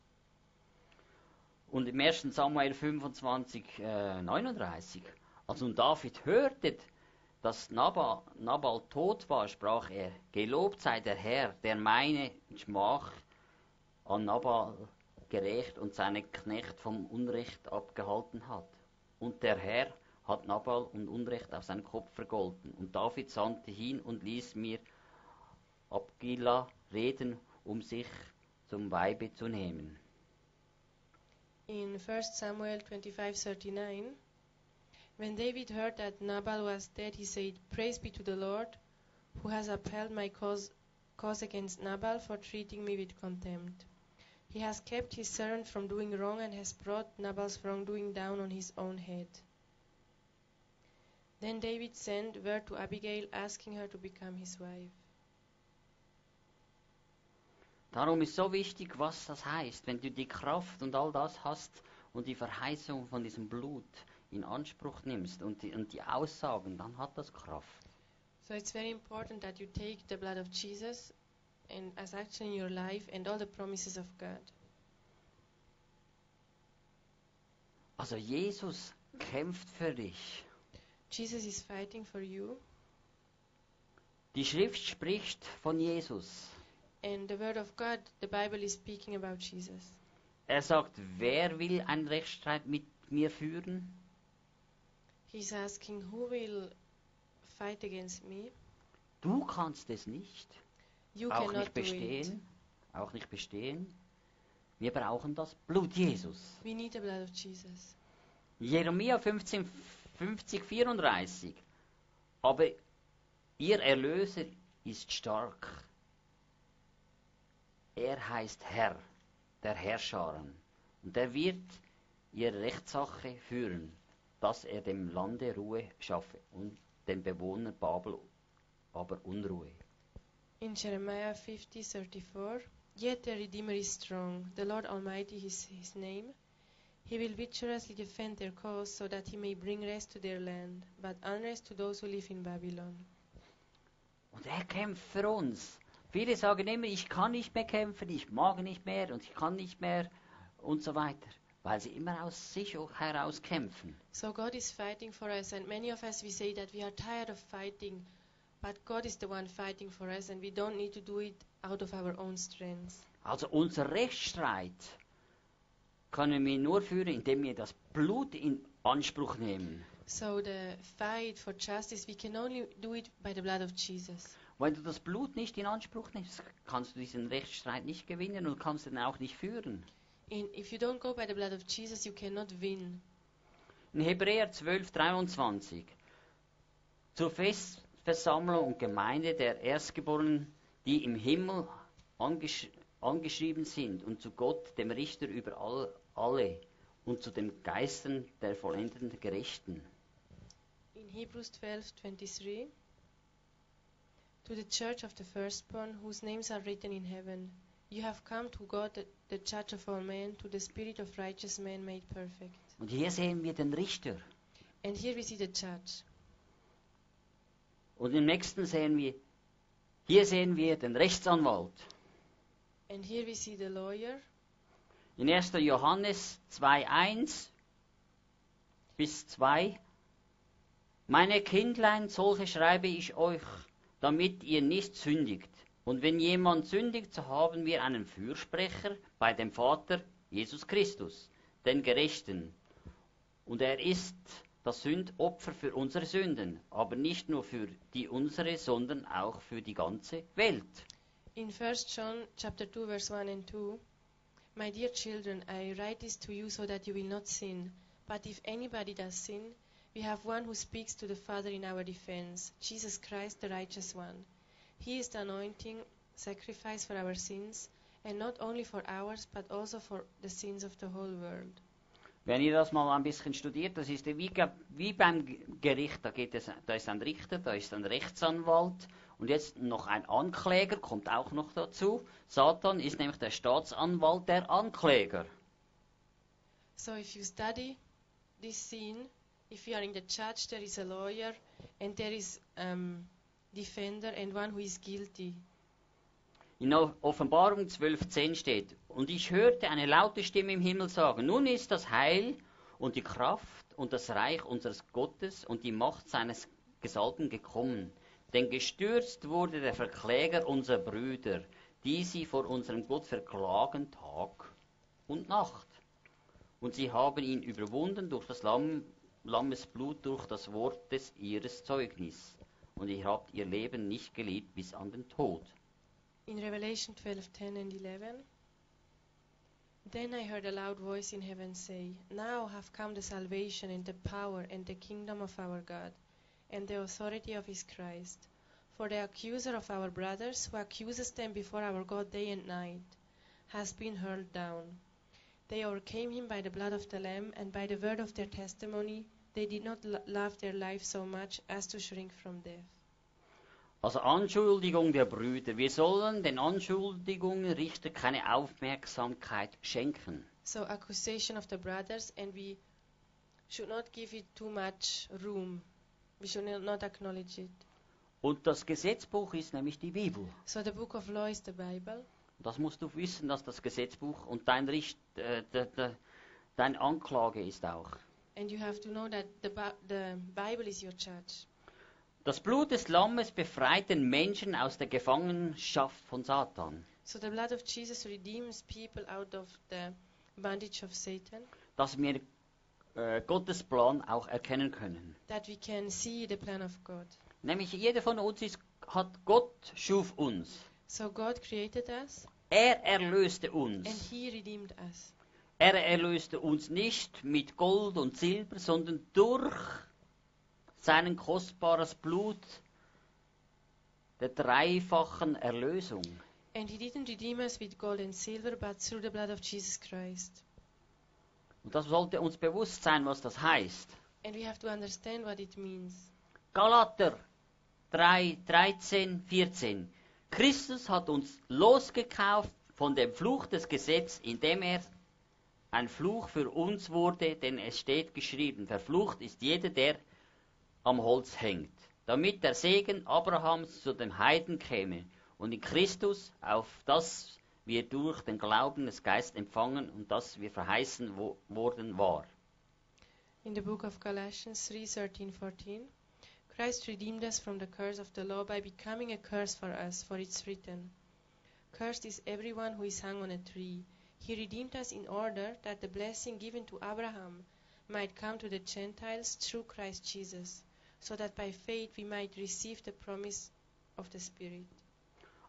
Und im 1. Samuel 25, äh, 39. Als nun David hörte, dass Nabal, Nabal tot war, sprach er, Gelobt sei der Herr, der meine Schmach an Nabal gerecht und seinen Knecht vom Unrecht abgehalten hat. Und der Herr hat Nabal und Unrecht auf seinen Kopf vergolten. Und David sandte hin und ließ mir Abgila reden, um sich zum Weibe zu nehmen. In 1 Samuel 25:39, when David heard that Nabal was dead, he said, "Praise be to the Lord, who has upheld my cause, cause against Nabal for treating me with contempt. He has kept his servant from doing wrong and has brought Nabal's wrongdoing down on his own head." Then David sent word to Abigail, asking her to become his wife. Darum ist so wichtig, was das heißt, wenn du die Kraft und all das hast und die Verheißung von diesem Blut in Anspruch nimmst und die, und die Aussagen, dann hat das Kraft. So it's very important that you take the blood of Jesus and as action in your life and all the promises of God. Also Jesus kämpft für dich. Jesus is fighting for you, Die Schrift spricht von Jesus. and the Word of God, the Bible is speaking about Jesus. Er sagt, wer will einen Rechtsstreit mit mir führen? He's asking, Who will fight against me? Du kannst es nicht. You auch cannot nicht do it. bestehen. Auch nicht bestehen. Wir brauchen das Blut Jesus. We need the blood of Jesus. Jeremia 15, 50, 34. Aber ihr Erlöser ist stark. Er heißt Herr, der Herrscharen. Und er wird ihre Rechtssache führen, dass er dem Lande Ruhe schaffe und den Bewohnern Babel aber Unruhe. In Jeremiah 50:34, Yet the Redeemer is strong, the Lord Almighty is his name. He will vigorously defend their cause so that he may bring rest to their land, but unrest to those who live in Babylon. Und er kämpft für uns. Viele sagen immer, ich kann nicht mehr kämpfen, ich mag nicht mehr und ich kann nicht mehr und so weiter, weil sie immer aus sich heraus kämpfen. So God is fighting for us, and many of us we say that we are tired of fighting, but God is the one fighting for us, and we don't need to do it out of our own strength. Also unser Rechtsstreit können wir nur führen, indem wir das Blut in Anspruch nehmen. So the fight for justice, we can only do it by the blood of Jesus. Wenn du das Blut nicht in Anspruch nimmst, kannst du diesen Rechtsstreit nicht gewinnen und kannst ihn auch nicht führen. And if you don't go by the blood of Jesus, you cannot win. In Hebräer 12, 23. Zur Festversammlung und Gemeinde der Erstgeborenen, die im Himmel angesch angeschrieben sind, und zu Gott, dem Richter über all, alle, und zu den Geistern der vollendeten Gerechten. In Hebrews 12:23, to the church of the firstborn, whose names are written in heaven, you have come to God, the, the judge of all men, to the spirit of righteous men made perfect. Und hier sehen wir den Richter. And here we see the judge. Und im nächsten sehen wir, hier sehen wir den Rechtsanwalt. And here we see the lawyer. In 1. Johannes 2,1 bis 2. Meine Kindlein, solche schreibe ich euch, damit ihr nicht sündigt. Und wenn jemand sündigt, so haben wir einen Fürsprecher bei dem Vater, Jesus Christus, den Gerechten. Und er ist das Sündopfer für unsere Sünden, aber nicht nur für die unsere, sondern auch für die ganze Welt. In 1 John chapter 2 verse 1 and 2, My dear children, I write this to you so that you will not sin. But if anybody does sin, we have one who speaks to the Father in our defense, Jesus Christ, the righteous one. He is the anointing sacrifice for our sins, and not only for ours, but also for the sins of the whole world. Wenn ihr das mal ein bisschen studiert, das ist wie, wie beim Gericht, da, geht es, da ist ein Richter, da ist ein Rechtsanwalt und jetzt noch ein Ankläger, kommt auch noch dazu. Satan ist nämlich der Staatsanwalt der Ankläger. So if you study this scene, if you are in the church, there is a lawyer and there is um, defender and one who is guilty. In Offenbarung 12.10 steht, und ich hörte eine laute Stimme im Himmel sagen, nun ist das Heil und die Kraft und das Reich unseres Gottes und die Macht seines Gesalbten gekommen. Denn gestürzt wurde der Verkläger unserer Brüder, die sie vor unserem Gott verklagen Tag und Nacht. Und sie haben ihn überwunden durch das Lamm, Lammesblut, durch das Wort des ihres Zeugnis. Und ihr habt ihr Leben nicht geliebt bis an den Tod. In Revelation 12:10 and 11, then I heard a loud voice in heaven say, Now have come the salvation and the power and the kingdom of our God, and the authority of his Christ. For the accuser of our brothers, who accuses them before our God day and night, has been hurled down. They overcame him by the blood of the Lamb and by the word of their testimony. They did not lo- love their life so much as to shrink from death. Also Anschuldigung der Brüder. Wir sollen den Anschuldigungen Richter keine Aufmerksamkeit schenken. So accusation of the brothers, and we should not give it too much room. We should not- acknowledge it. Und das Gesetzbuch ist nämlich die Bibel. So the book of law is the Bible, Das musst du wissen, dass das Gesetzbuch und dein, Richt, äh, de, de, dein Anklage ist auch. and you have to know that the, the Bible is your judge. Das Blut des Lammes befreit den Menschen aus der Gefangenschaft von Satan. So the blood of Jesus redeems people out of the bondage of Satan, Dass wir äh, Gottes Plan auch erkennen können. that we can see the plan of God. Nämlich jeder von uns ist, hat Gott schuf uns. So God created us, Er erlöste uns. and He redeemed us. Er erlöste uns nicht mit Gold und Silber, sondern durch sein kostbares Blut der dreifachen Erlösung. And He didn't redeem us with gold and silver, but through the blood of Jesus Christ. Und das sollte uns bewusst sein, was das heißt. And we have to understand what it means. Galater 3, 13, 14. Christus hat uns losgekauft von dem Fluch des Gesetzes, indem er ein Fluch für uns wurde, denn es steht geschrieben, verflucht ist jeder, der am Holz hängt, damit der Segen Abrahams zu den Heiden käme und in Christus, auf das wir durch den Glauben des Geistes empfangen und das wir verheißen wo, worden war. In the book of Galatians 3 13 14, Christ redeemed us from the curse of the law by becoming a curse for us, for it's written, Cursed is everyone who is hung on a tree. He redeemed us in order that the blessing given to Abraham might come to the Gentiles through Christ Jesus, so that by faith we might receive the promise of the Spirit.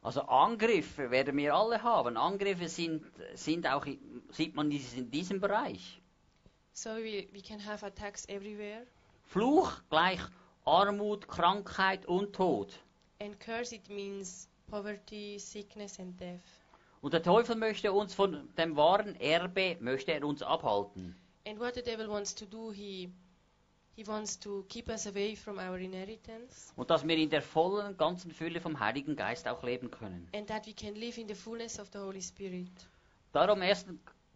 Also Angriffe werden wir alle haben. Angriffe sind, sind auch, sieht man in diesem Bereich. So we, we can have attacks everywhere, Fluch gleich Armut, Krankheit und Tod. and curse it means poverty, sickness, and death. Und der Teufel möchte uns von dem wahren Erbe, möchte er uns abhalten. And what the devil wants to do, he he wants to keep us away from our inheritance Und dass wir in der vollen, ganzen Fülle vom Heiligen Geist auch leben können. and that we can live in the fullness of the Holy Spirit. Darum erst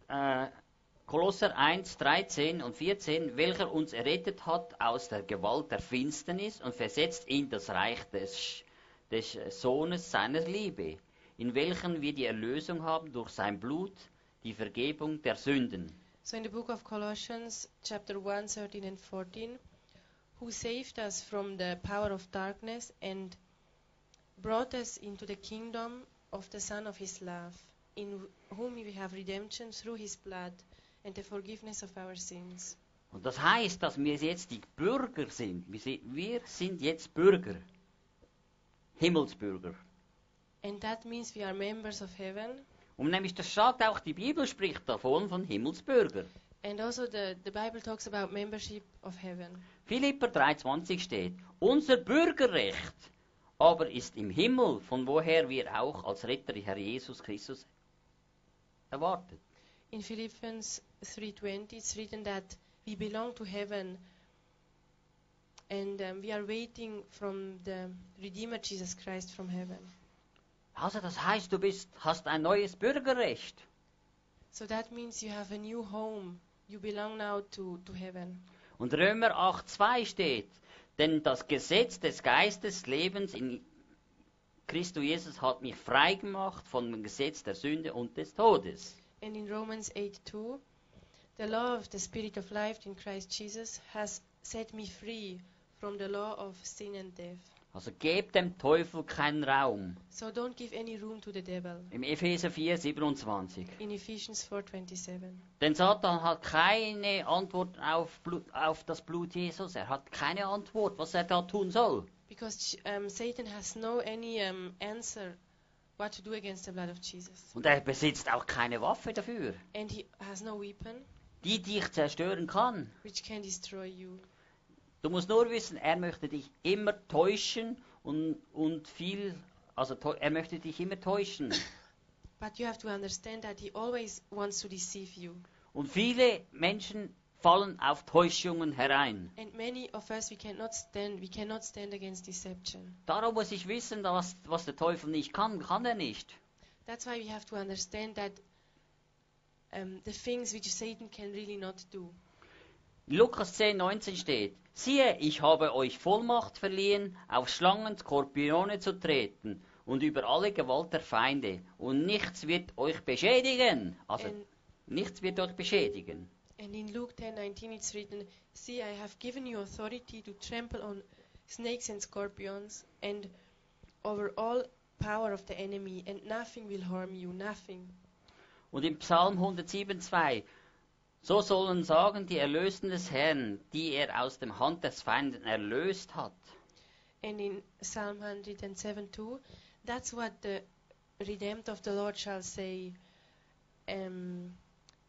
äh, Kolosser 1, 13 und 14, welcher uns errettet hat aus der Gewalt der Finsternis und versetzt in das Reich des, des Sohnes seiner Liebe, in welchen wir die Erlösung haben durch sein Blut, die Vergebung der Sünden. So in the book of Colossians, chapter 1, 13 and 14, who saved us from the power of darkness and brought us into the kingdom of the Son of his love, in whom we have redemption through his blood and the forgiveness of our sins. Und das heißt, dass wir jetzt die Bürger sind. Wir sind, jetzt Bürger. Himmelsbürger. And that means we are members of heaven. Und nämlich, das sagt auch die Bibel, spricht davon von Himmelsbürger. And also the, the Bible talks about membership of heaven. Philipper 3,20 steht, unser Bürgerrecht aber ist im Himmel, von woher wir auch als Retter Herr Jesus Christus erwartet. In Philippians 3:20 it's written that we belong to heaven and um, we are waiting from the Redeemer Jesus Christ from heaven. Also das heißt, du bist, hast ein neues Bürgerrecht. So that means you have a new home you belong now to, to heaven. Und Römer 8,2 steht, denn das Gesetz des Geistes Lebens in Christus Jesus hat mich frei gemacht von dem Gesetz der Sünde und des Todes. And in Romans 8 2, the law of the Spirit of life in Christ Jesus has set me free from the law of sin and death. Also gebt dem Teufel keinen Raum. So don't give any room to the devil. Im Epheser 4, 27. In Ephesians 4:27. Denn Satan hat keine Antwort auf, Blut, auf das Blut Jesus. Er hat keine Antwort, was er da tun soll. Because um, Satan has no any um, answer what to do against the blood of Jesus. Und er besitzt auch keine Waffe dafür, And he has no weapon die dich zerstören kann. which can destroy you. Du musst nur wissen, er möchte dich immer täuschen und, und viel, also er möchte dich immer täuschen. But you have to understand that he always wants to deceive you. Und viele Menschen fallen auf Täuschungen herein. And many of us we cannot stand we cannot stand against deception. Darum muss ich wissen, was, was der Teufel nicht kann, kann er nicht. That's why we have to understand that um, the things which Satan can really not do. In Lukas 10, 19 steht, siehe, ich habe euch Vollmacht verliehen, auf Schlangen, Skorpione zu treten und über alle Gewalt der Feinde, und nichts wird euch beschädigen. Also, And, nichts wird euch beschädigen. and in Luke 10:19 it's written, "See, I have given you authority to trample on snakes and scorpions and over all power of the enemy, and nothing will harm you, nothing." Und im Psalm 107, 2, so sollen sagen die Erlösten des Herrn, die er aus dem Hand des Feinden erlöst hat. And in Psalm 107:2, that's what the redeemed of the Lord shall say. Um,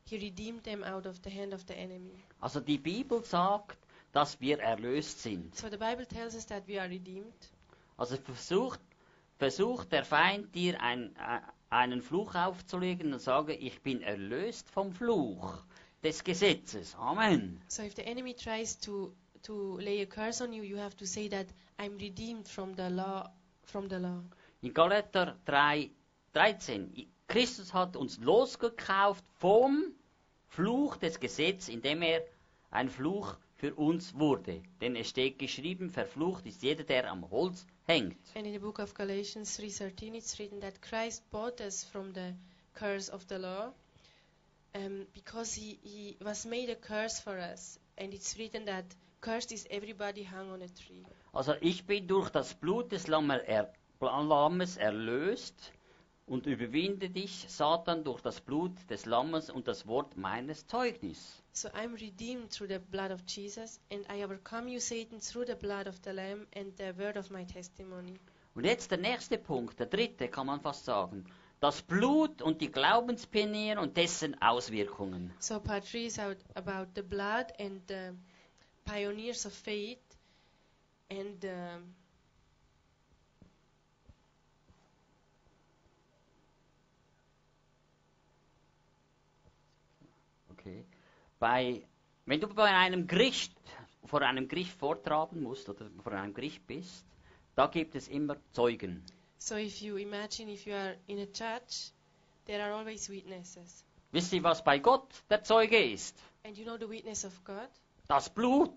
he redeemed them out of the hand of the enemy. Also die Bibel sagt, dass wir erlöst sind. So the Bible tells us that we are redeemed. Also versucht, versucht der Feind dir ein, äh, einen Fluch aufzulegen und sage, ich bin erlöst vom Fluch des Gesetzes. Amen. So if the enemy tries to to lay a curse on you, you have to say that I'm redeemed from the law from the law. In Galater 3, 13, I- Christus hat uns losgekauft vom Fluch des Gesetzes, indem er ein Fluch für uns wurde. Denn es steht geschrieben, verflucht ist jeder, der am Holz hängt. And in the book of Galatians 3:13 it's written that Christ bought us from the curse of the law um, because he, he was made a curse for us. And it's written that cursed is everybody hung on a tree. Also ich bin durch das Blut des Lammer er, Lammes erlöst und überwinde dich, Satan, durch das Blut des Lammes und das Wort meines Zeugnis. So I'm redeemed through the blood of Jesus, and I overcome you, Satan, through the blood of the Lamb and the word of my testimony. Und jetzt der nächste Punkt, der dritte kann man fast sagen. Das Blut und die Glaubenspionier und dessen Auswirkungen. So part three is out about the blood and the pioneers of faith, and um, Okay. Bei, wenn du bei einem Gericht, vor einem Gericht vortragen musst oder vor einem Gericht bist, da gibt es immer Zeugen. So if you imagine if you are in a church, there are always witnesses, Wisst ihr, was bei Gott der Zeuge ist? and you know the witness of God. Das Blut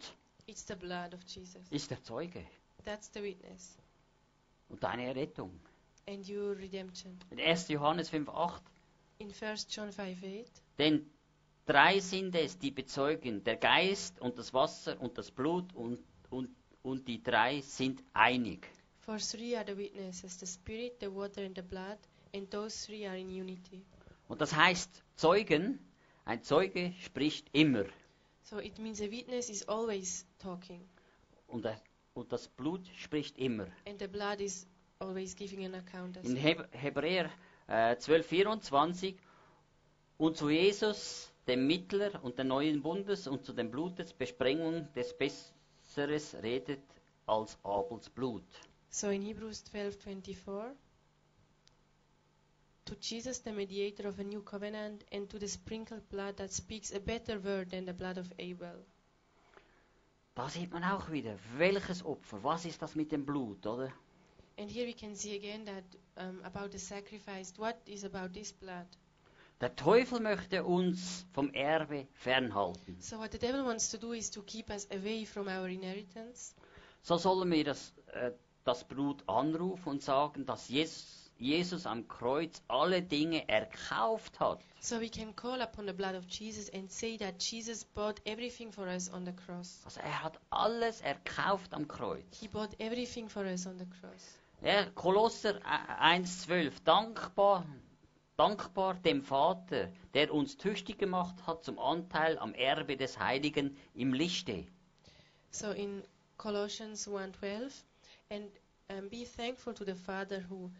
It's the blood of Jesus. ist der Zeuge That's the witness, und deine Errettung. and your redemption. In 1. Johannes 5,8 In 1 John 5:8, Denn drei sind es, die bezeugen, der Geist und das Wasser und das Blut und, und, und die drei sind einig. For three are the witnesses: the Spirit, the water, and the blood, and those three are in unity. Und das heißt, Zeugen, ein Zeuge spricht immer. So it means a witness is always talking, Und, er, und das Blut spricht immer. and the blood is always giving an account. As In. Heb Hebräer äh, 12, 24 und zu Jesus, dem Mittler und des neuen Bundes und zu dem Blut des Besprengung des Besseres redet als Abels Blut. So in Hebrews 12:24, to Jesus, the mediator of a new covenant, and to the sprinkled blood that speaks a better word than the blood of Abel. Da sieht man auch wieder, welches Opfer, was ist das mit dem Blut, oder? And here we can see again that um, about the sacrifice. What is about this blood? Der Teufel möchte uns vom Erbe fernhalten. So what the devil wants to do is to keep us away from our inheritance. So sollen wir das, äh, das Blut anrufen und sagen, dass Jesus, Jesus am Kreuz alle Dinge erkauft hat. So we can call upon the blood of Jesus and say that Jesus bought everything for us on the cross. Also er hat alles erkauft am Kreuz. He bought everything for us on the cross. Ja, Kolosser 1,12. Dankbar, dankbar dem Vater, der uns tüchtig gemacht hat zum Anteil am Erbe des Heiligen im Lichte. So in Colossians 1:12, and um, be thankful to the Father who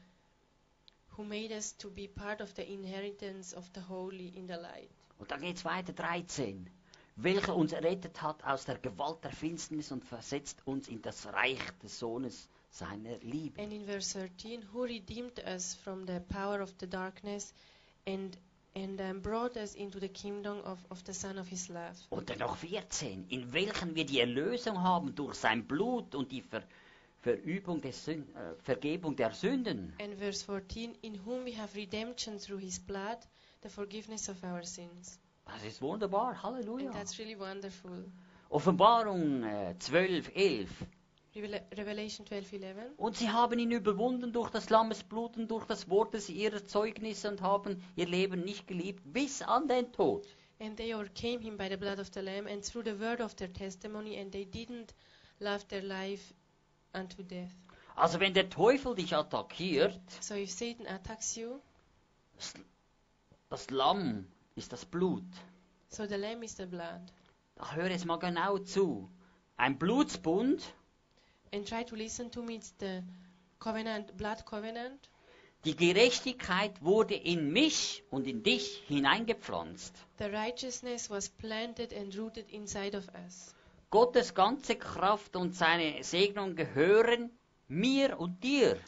who made us to be part of the inheritance of the holy in the light. Und dann geht's weiter, 13. Welcher uns errettet hat aus der Gewalt der Finsternis und versetzt uns in das Reich des Sohnes seiner Liebe. And in verse 13, who redeemed us from the power of the darkness and and um, brought us into the kingdom of, of the Son of His love. Und dann noch 14. In welchen wir die Erlösung haben durch sein Blut und die Ver Verübung des Sün äh, Vergebung der Sünden. And verse 14, in whom we have redemption through His blood, the forgiveness of our sins. Das ist wunderbar. Halleluja. And that's really wonderful. Offenbarung äh, 12, 11. Revela- Revelation 12:11. Und sie haben ihn überwunden durch das Lammesblut und durch das Wort des ihrer Zeugnisse und haben ihr Leben nicht geliebt bis an den Tod. And they overcame him by the blood of the Lamb and through the word of their testimony, and they didn't love their life unto death. Also wenn der Teufel dich attackiert, So if Satan attacks you, das, das Lamm ist das Blut. so the Lamb is the blood. Da hör jetzt mal genau zu. Ein Blutsbund, And try to listen to me, it's the covenant, blood covenant. die Gerechtigkeit wurde in mich und in dich hineingepflanzt. The righteousness was planted and rooted inside of us. Gottes ganze Kraft und seine Segnung gehören mir und dir.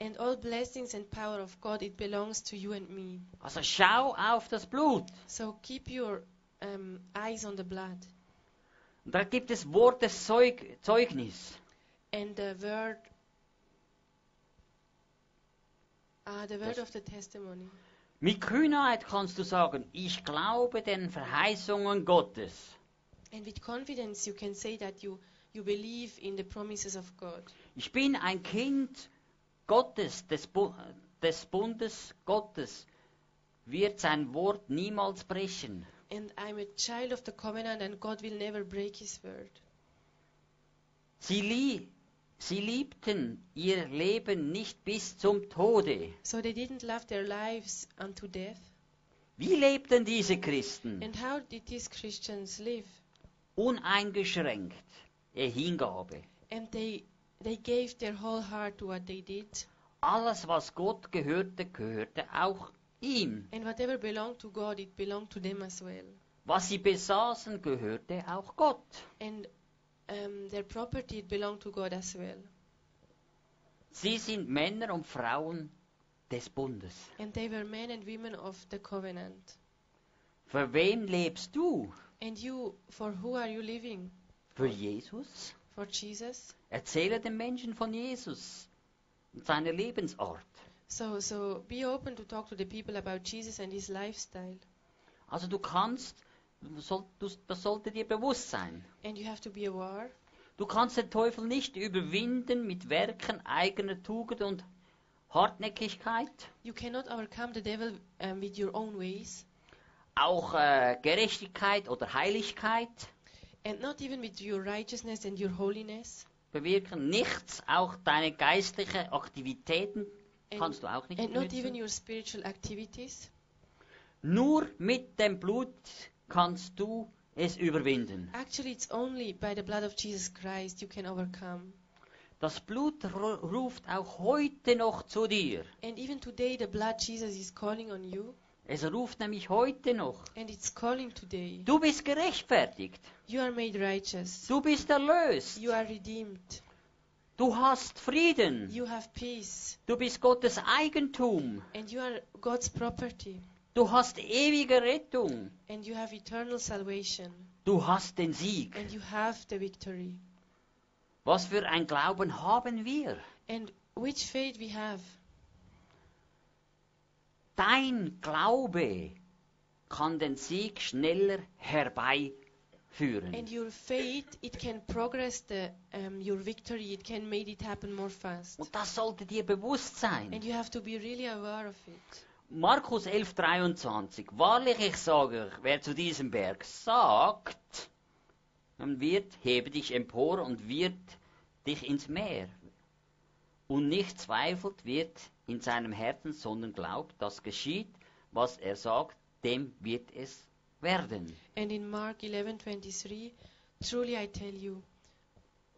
And all blessings and power of God, it belongs to you and me. Also schau auf das Blut. So keep your um, eyes on the blood. Und da gibt es Wort des Zeug Zeugnis. And the word, ah, the word Das- of the testimony. Mit Kühnheit kannst du sagen, ich glaube den Verheißungen Gottes. And with confidence, you can say that you, you believe in the promises of God. Ich bin ein Kind Gottes, des, Bu des Bundes Gottes, wird sein Wort niemals brechen. And I'm a child of the covenant, and God will never break his word. Sie, lie sie liebten ihr Leben nicht bis zum Tode. So they didn't love their lives unto death. Wie lebten diese Christen? And how did these Christians live? Uneingeschränkt, ihr Hingabe. And they they gave their whole heart to what they did. Alles, was Gott gehörte, gehörte auch ihm. And whatever belonged to God, it belonged to them as well. Was sie besaßen, gehörte auch Gott. And um, their property, it belonged to God as well. Sie sind Männer und Frauen des Bundes. And they were men and women of the covenant. Für wen lebst du? And you, for who are you living? Für Jesus? For Jesus? Erzähle den Menschen von Jesus und seiner Lebensart. So, so be open to talk to the people about Jesus and his lifestyle. Also du kannst, soll, du, das sollte dir bewusst sein. And you have to be aware. Du kannst den Teufel nicht überwinden mit Werken eigener Tugend und Hartnäckigkeit. You cannot overcome the devil um, with your own ways, Auch äh, Gerechtigkeit oder Heiligkeit and not even with your righteousness and your holiness, bewirken nichts. Auch deine geistlichen Aktivitäten and, kannst du auch nicht and not even your spiritual activities. Nur mit dem Blut kannst du es überwinden. Actually, it's only by the blood of Jesus Christ you can overcome. Das Blut ru- ruft auch heute noch zu dir. And even today, the blood Jesus is calling on you, Es ruft nämlich heute noch. and it's calling today. Du bist gerechtfertigt. You are made righteous. Du bist erlöst. You are redeemed. Du hast Frieden. You have peace. Du bist Gottes Eigentum. And you are God's property. Du hast ewige Rettung. And you have eternal salvation. Du hast den Sieg. And you have the victory. Was für ein Glauben haben wir? And which faith we have? Dein Glaube kann den Sieg schneller herbeiführen. And your faith, it can progress the um, your victory. It can make it happen more fast. Und das sollte dir bewusst sein. And you have to be really aware of it. Markus 11, 23. Wahrlich, ich sage euch, wer zu diesem Berg sagt, dann wird, hebe dich empor und wird dich ins Meer. Und nicht zweifelt, wird in seinem Herzen, sondern glaubt, das geschieht, was er sagt, dem wird es werden. And in Mark 11:23, truly I tell you,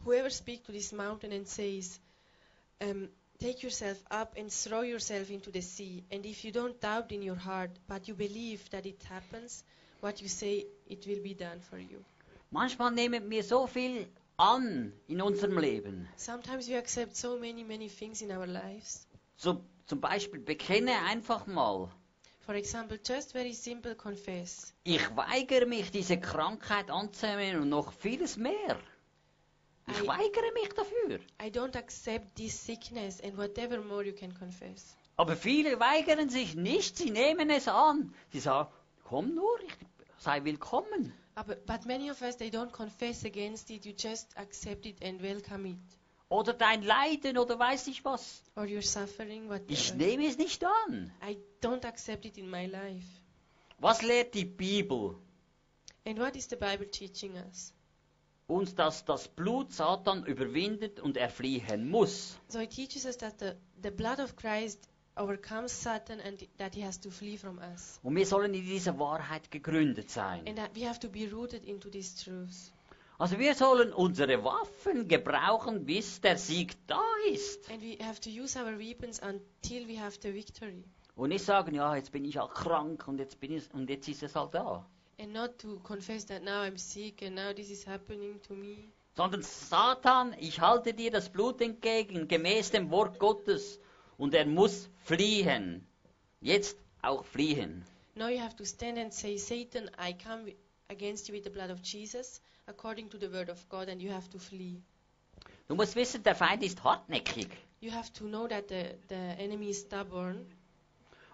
whoever speaks to this mountain and says, um, take yourself up and throw yourself into the sea, and if you don't doubt in your heart, but you believe that it happens, what you say, it will be done for you. Manchmal nehmen wir so viel an in unserem Leben. Sometimes we accept so many, many things in our lives. So, zum Beispiel bekenne einfach mal, For example, just very simple confess. ich weigere mich, diese Krankheit anzunehmen und noch vieles mehr. Ich I- weigere mich dafür. I don't accept this sickness, and whatever more you can confess. Aber viele weigern sich nicht, sie nehmen es an. Sie sagen, komm nur, ich sei willkommen. But, but many of us, they don't confess against it, you just accept it and welcome it. Oder dein Leiden oder weiß ich was. Or your suffering, Ich nehme es nicht an. I don't accept it in my life. Was lehrt die Bibel? And what is the Bible teaching us? Uns, dass das Blut Satan überwindet und er fliehen muss. So it teaches us that the, the blood of Christ overcomes Satan and that he has to flee from us. Und wir sollen in dieser Wahrheit gegründet sein. And that we have to be rooted into these truths. Also wir sollen unsere Waffen gebrauchen, bis der Sieg da ist. And we have to use our weapons until we have the victory. Und nicht sagen, ja, jetzt bin ich halt krank und jetzt, bin ich, und jetzt ist es halt da. And not to confess that now I'm sick and now this is happening to me. Sondern Satan, ich halte dir das Blut entgegen, gemäß dem Wort Gottes. Und er muss fliehen. Jetzt auch fliehen. Now you have to stand and say, Satan, I come against you with the blood of Jesus, according to the word of God, and you have to flee. Du musst wissen, der Feind ist hartnäckig. You have to know that the, the enemy is stubborn,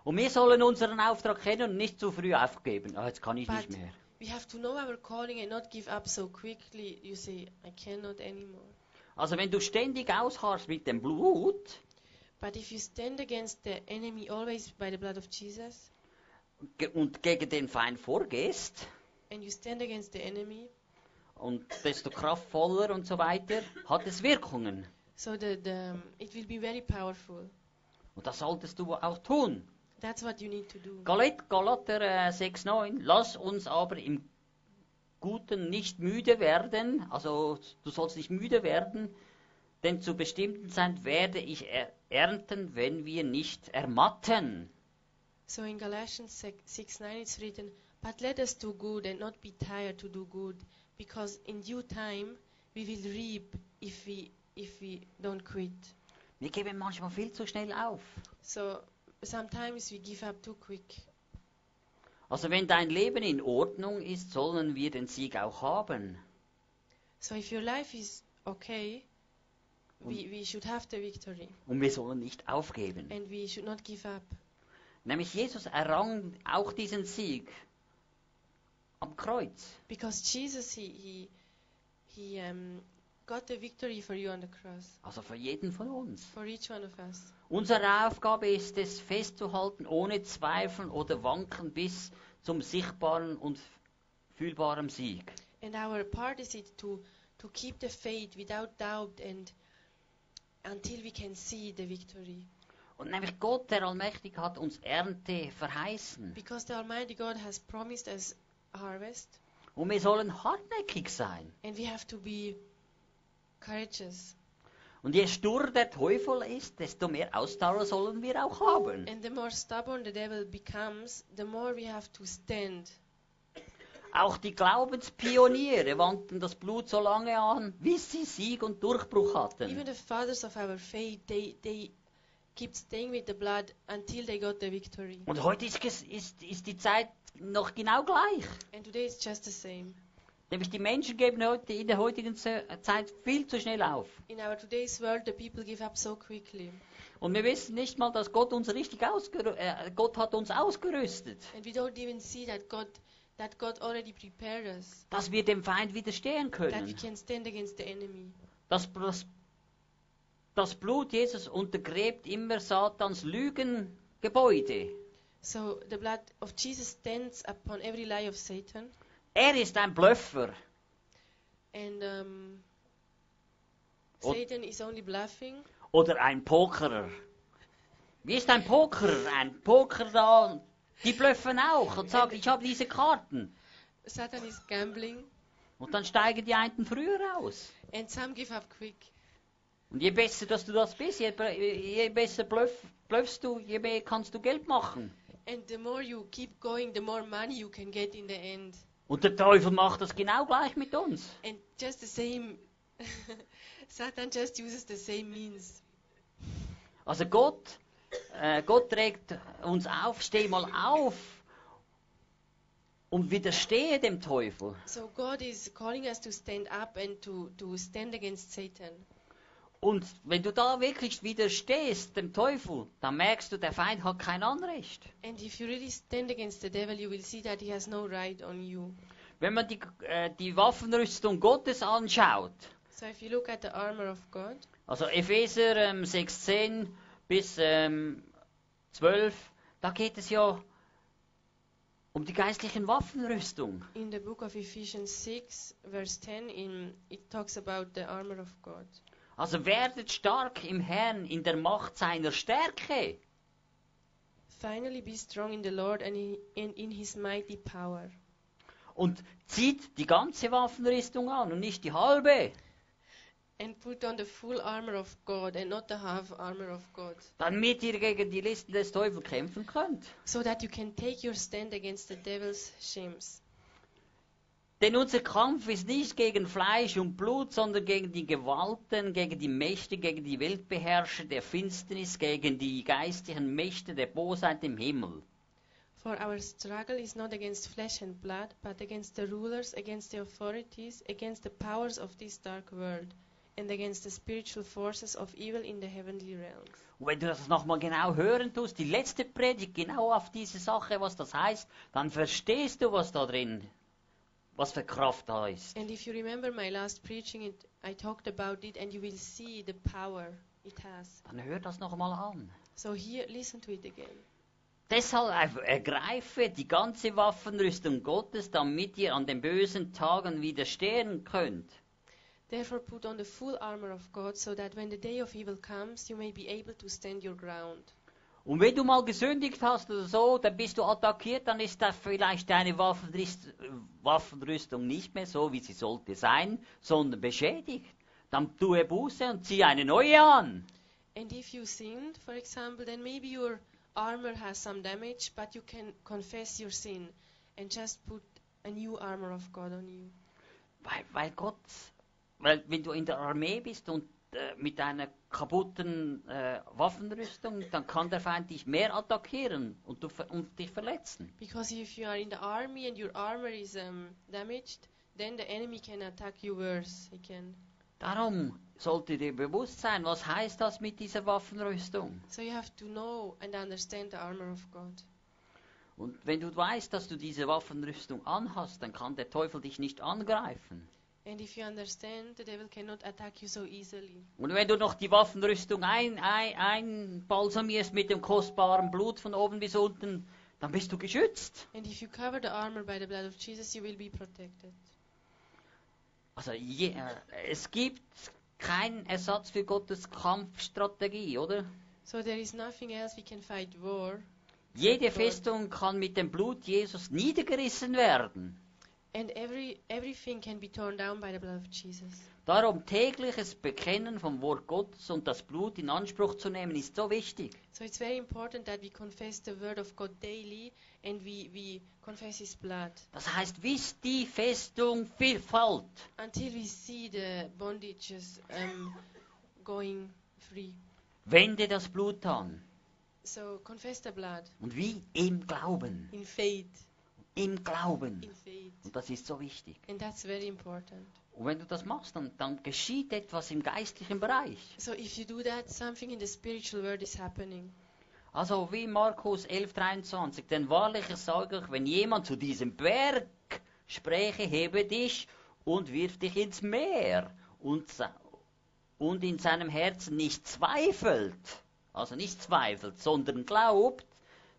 Und wir sollen unseren Auftrag kennen und nicht zu früh aufgeben. Ah, jetzt kann ich nicht But- mehr. we have to know our calling and not give up so quickly. You say, I cannot anymore. Also wenn du ständig ausharrst mit dem Blut But if you stand against the enemy always by the blood of Jesus, ge- und gegen den Feind vorgehst, and you stand against the enemy, und desto kraftvoller und so weiter, hat es Wirkungen. so the, the, it will be very powerful. Und das solltest du auch tun. That's what you need to do. Galat, Galater äh, 6,9 Lass uns aber im Guten nicht müde werden, also du sollst nicht müde werden, denn zu bestimmten Zeit werde ich er ernten, wenn wir nicht ermatten. So in Galatians 6 9 it's written, But let us do good and not be tired to do good, because in due time we will reap if we if we don't quit. Wir geben manchmal viel zu schnell auf. So sometimes we give up too quick. Also wenn dein Leben in Ordnung ist, sollen wir den Sieg auch haben. So if your life is okay, we, we should have the victory Und wir sollen nicht aufgeben. and we should not give up. Nämlich Jesus errang auch diesen Sieg am Kreuz. Because Jesus he he, he um, got the victory for you on the cross, Also für jeden von uns. for each one of us. Unsere Aufgabe ist es, festzuhalten, ohne Zweifeln oder Wanken bis zum sichtbaren und fühlbaren Sieg. And our part is it to to keep the faith without doubt and until we can see the victory. Und nämlich Gott, der Allmächtige, hat uns Ernte verheißen. Because the Almighty God has promised us harvest, Und wir sollen hartnäckig sein. and we have to be courageous. Und je stur der Teufel ist, desto mehr Ausdauer sollen wir auch haben. And the more stubborn the devil becomes, the more we have to stand. Auch die Glaubenspioniere wandten das Blut so lange an, bis sie Sieg und Durchbruch Even hatten. the fathers of our faith, they they keep staying with the blood until they got the victory. Und heute ist, ist, ist die Zeit noch genau gleich. And today it's just the same. Nämlich die Menschen geben heute in der heutigen Ze- Zeit viel zu schnell auf. In our today's world, the people give up so quickly. Und wir wissen nicht mal, dass Gott uns richtig ausgerüstet, äh, Gott hat uns ausgerüstet, And we don't even see that God that God already prepared us. dass wir dem Feind widerstehen That we können. can stand against the enemy. Das, das, das Blut Jesus untergräbt immer Satans Lügengebäude. So the blood of Jesus stands upon every lie of Satan. Er ist ein Blöffer. And um, Satan is only bluffing. Oder ein Pokerer. Wie ist ein Pokerer? Ein Poker da, die blöffen auch und sagen, ich habe diese Karten. Satan is gambling. Und dann steigen die einen früher aus. And some give up quick. Und je besser, dass du das bist, je, je besser bluff, bluffst du, je mehr kannst du Geld machen. And the more you keep going, the more money you can get in the end. Und der Teufel macht das genau gleich mit uns. And just the same, Satan just uses the same means. Also Gott, äh, Gott trägt uns auf, steh mal auf und widerstehe dem Teufel. So God is calling us to stand up and to, to stand against Satan. Und wenn du da wirklich widerstehst dem Teufel, dann merkst du, der Feind hat kein Anrecht. And if you really stand against the devil, you will see that he has no right on you. Wenn man die, äh, die Waffenrüstung Gottes anschaut, So if you look at the armor of God, also Epheser ähm, 6,10 bis ähm, 12, da geht es ja um die geistlichen Waffenrüstung. in the book of Ephesians 6, verse 10, in, it talks about the armor of God. Also werdet stark im Herrn in der Macht seiner Stärke. Finally, be strong in the Lord and in, his mighty power. Und zieht die ganze Waffenrüstung an und nicht die halbe. And put on the full armor of God and not the half armor of God. Damit ihr gegen die Listen des Teufels kämpfen könnt. So that you can take your stand against the devil's shames. Denn unser Kampf ist nicht gegen Fleisch und Blut, sondern gegen die Gewalten, gegen die Mächte, gegen die Weltbeherrscher der Finsternis, gegen die geistigen Mächte der Bosheit im Himmel. For our struggle is not against flesh and blood, but against the rulers, against the authorities, against the powers of this dark world, and against the spiritual forces of evil in the heavenly realms. Und wenn du das nochmal genau hören tust, die letzte Predigt genau auf diese Sache, was das heißt, dann verstehst du, was da drin, was für Kraft da ist. And if you remember my last preaching, it, I talked about it, and you will see the power it has. Dann hör das nochmal an. So here, listen to it again. Deshalb ergreife die ganze Waffenrüstung Gottes, damit ihr an den bösen Tagen widerstehen könnt. Therefore, put on the full armor of God, so that when the day of evil comes, you may be able to stand your ground. Und wenn du mal gesündigt hast oder so, dann bist du attackiert, dann ist da vielleicht deine Waffenrüst Waffenrüstung nicht mehr so, wie sie sollte sein, sondern beschädigt. Dann tue Buße und zieh eine neue an. And if you sinned, for example, then maybe your armor has some damage, but you can confess your sin and just put a new armor of God on you. Weil, weil Gott, weil wenn du in der Armee bist und mit einer kaputten äh, Waffenrüstung, dann kann der Feind dich mehr attackieren und, du, und dich verletzen. Because if you are in the army and your armor is um, damaged, then the enemy can attack you worse. He can. Darum sollte dir bewusst sein, was heißt das mit dieser Waffenrüstung. So you have to know and understand the armor of God. Und wenn du weißt, dass du diese Waffenrüstung anhast, dann kann der Teufel dich nicht angreifen. And if you understand, the devil cannot attack you so easily. Und wenn du noch die Waffenrüstung ein, ein, einbalsamierst mit dem kostbaren Blut von oben bis unten, dann bist du geschützt. And if you cover the armor by the blood of Jesus, you will be protected. Also je, äh, es gibt keinen Ersatz für Gottes Kampfstrategie, oder? So there is nothing else we can fight war. Jede. Festung kann mit dem Blut Jesus niedergerissen werden. And every everything can be torn down by the blood of Jesus. Darum tägliches Bekennen vom Wort Gottes und das Blut in Anspruch zu nehmen, ist so wichtig. So it's very important that we confess the word of God daily and we, we confess his blood Das heißt, bis die Festung viel fällt. until we see the bondages um, going free. Wende das Blut an. So confess the blood Und wie im Glauben. in faith. Im Glauben. Und das ist so wichtig. And that's very important. Und wenn du das machst, dann, dann geschieht etwas im geistlichen Bereich. So if you do that, something in the spiritual world is happening. Also wie Markus 11,23. Denn wahrlich, ich sage euch, wenn jemand zu diesem Berg spräche, hebe dich und wirf dich ins Meer und, und in seinem Herzen nicht zweifelt, also nicht zweifelt, sondern glaubt,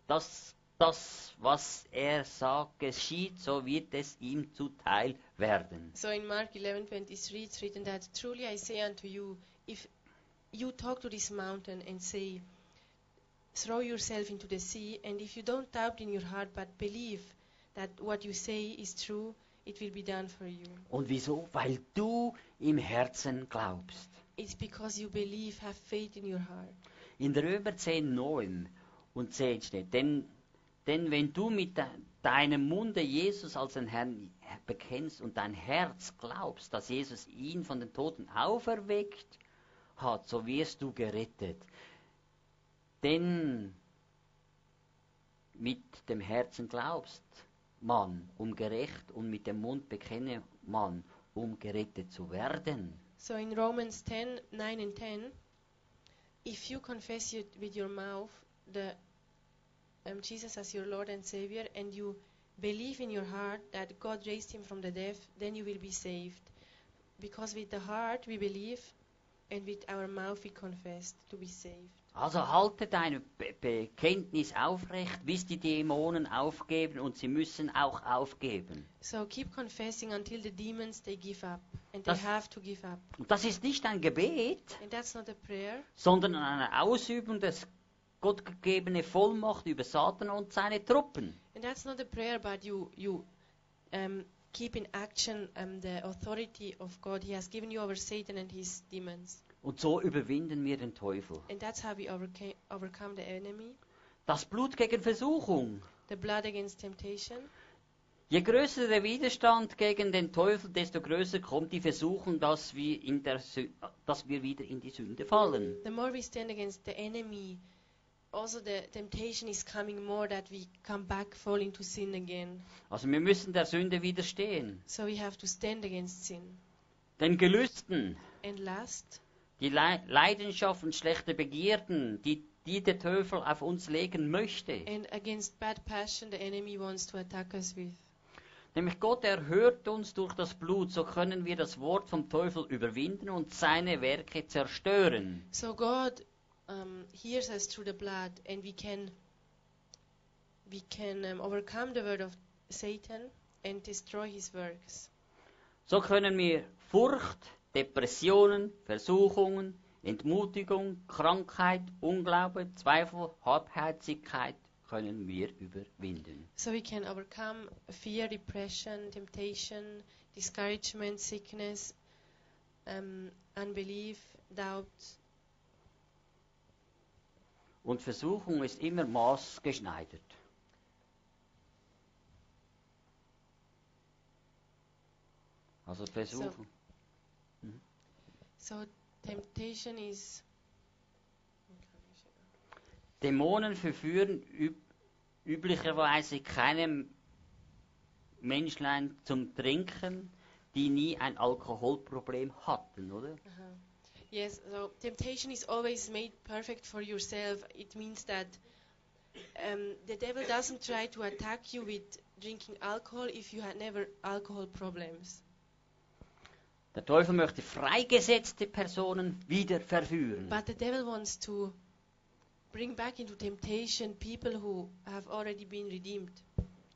dass das, was er sagt, geschieht, so wird es ihm zuteil werden. So in Mark 11:23 it's written that truly I say unto you if you talk to this mountain and say throw yourself into the sea and if you don't doubt in your heart but believe that what you say is true it will be done for you. Und wieso? Weil du im Herzen glaubst. It's because you believe, have faith in your heart. In der Römer 10, 9 und 10 steht, denn, denn wenn du mit de, deinem Munde Jesus als den Herrn bekennst und dein Herz glaubst, dass Jesus ihn von den Toten auferweckt hat, so wirst du gerettet. Denn mit dem Herzen glaubst man, um gerecht, und mit dem Mund bekenne man, um gerettet zu werden. So in Romans 10 9 and 10, if you confess it with your mouth the um, Jesus as your Lord and Savior, and you believe in your heart that God raised him from the dead, then you will be saved. Because with the heart we believe, and with our mouth we confess to be saved. Also halte dein Be Bekenntnis aufrecht, bis die Dämonen aufgeben und sie müssen auch aufgeben. So keep confessing until the demons they give up, and Das- they have to give up. Und das ist nicht ein Gebet, And that's not a prayer, sondern eine Ausübung des gottgegebene Vollmacht über Satan und seine Truppen. and that's not a prayer, but you you um, keep in action um, the authority of God. He has given you over Satan and his demons. Und so überwinden wir den Teufel. And that's how we overcome the enemy. Das Blut gegen Versuchung. The blood against temptation. Je größer der Widerstand gegen den Teufel, desto größer kommt die Versuchung, dass wir, in der Sü dass wir wieder in die Sünde fallen. The more we stand against the enemy, also the temptation is coming more that we come back, fall into sin again. Also wir müssen der Sünde widerstehen. So we have to stand against sin. Den Gelüsten, And last, die Le Leidenschaften, schlechte Begierden, die, die der Teufel auf uns legen möchte. and against bad passion the enemy wants to attack us with. Nämlich Gott erhört uns durch das Blut, so können wir das Wort vom Teufel überwinden und seine Werke zerstören. So God um, hears us through the blood, and we can we can um, overcome the word of Satan and destroy his works. So können wir Furcht, Depressionen, Versuchungen, Entmutigung, Krankheit, Unglaube, Zweifel, Halbherzigkeit können wir überwinden. So we can overcome fear, depression, temptation, discouragement, sickness, um, unbelief, doubt. Und Versuchung ist immer maßgeschneidert. Also Versuchung. So temptation is Dämonen verführen üb üblicherweise keine Menschlein zum Trinken, die nie ein Alkoholproblem hatten, oder? Uh-huh. Yes, so temptation is always made perfect for yourself. It means that um, the devil doesn't try to attack you with drinking alcohol if you had never alcohol problems. Der Teufel möchte freigesetzte Personen wieder verführen. But the devil wants to bring back into temptation people who have already been redeemed.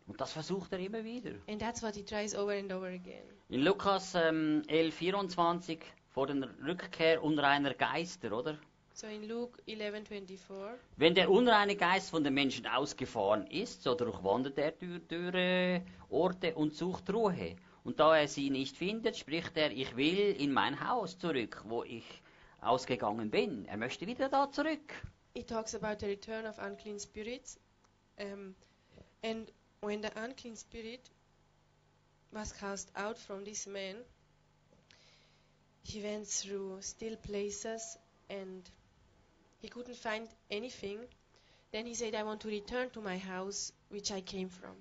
Und das versucht er immer wieder. And that's what he tries over and over again. In Lukas ähm, 11, 24 vor der Rückkehr unreiner Geister, oder? So in Luke 11:24, Wenn der unreine Geist von den Menschen ausgefahren ist, so durchwandert er durch, äh, Orte und sucht Ruhe. Und da er sie nicht findet, spricht er, ich will in mein Haus zurück, wo ich ausgegangen bin. Er möchte wieder da zurück. it talks about the return of unclean spirits. Um, and when the unclean spirit was cast out from this man, he went through still places and he couldn't find anything. Then he said, I want to return to my house which I came from.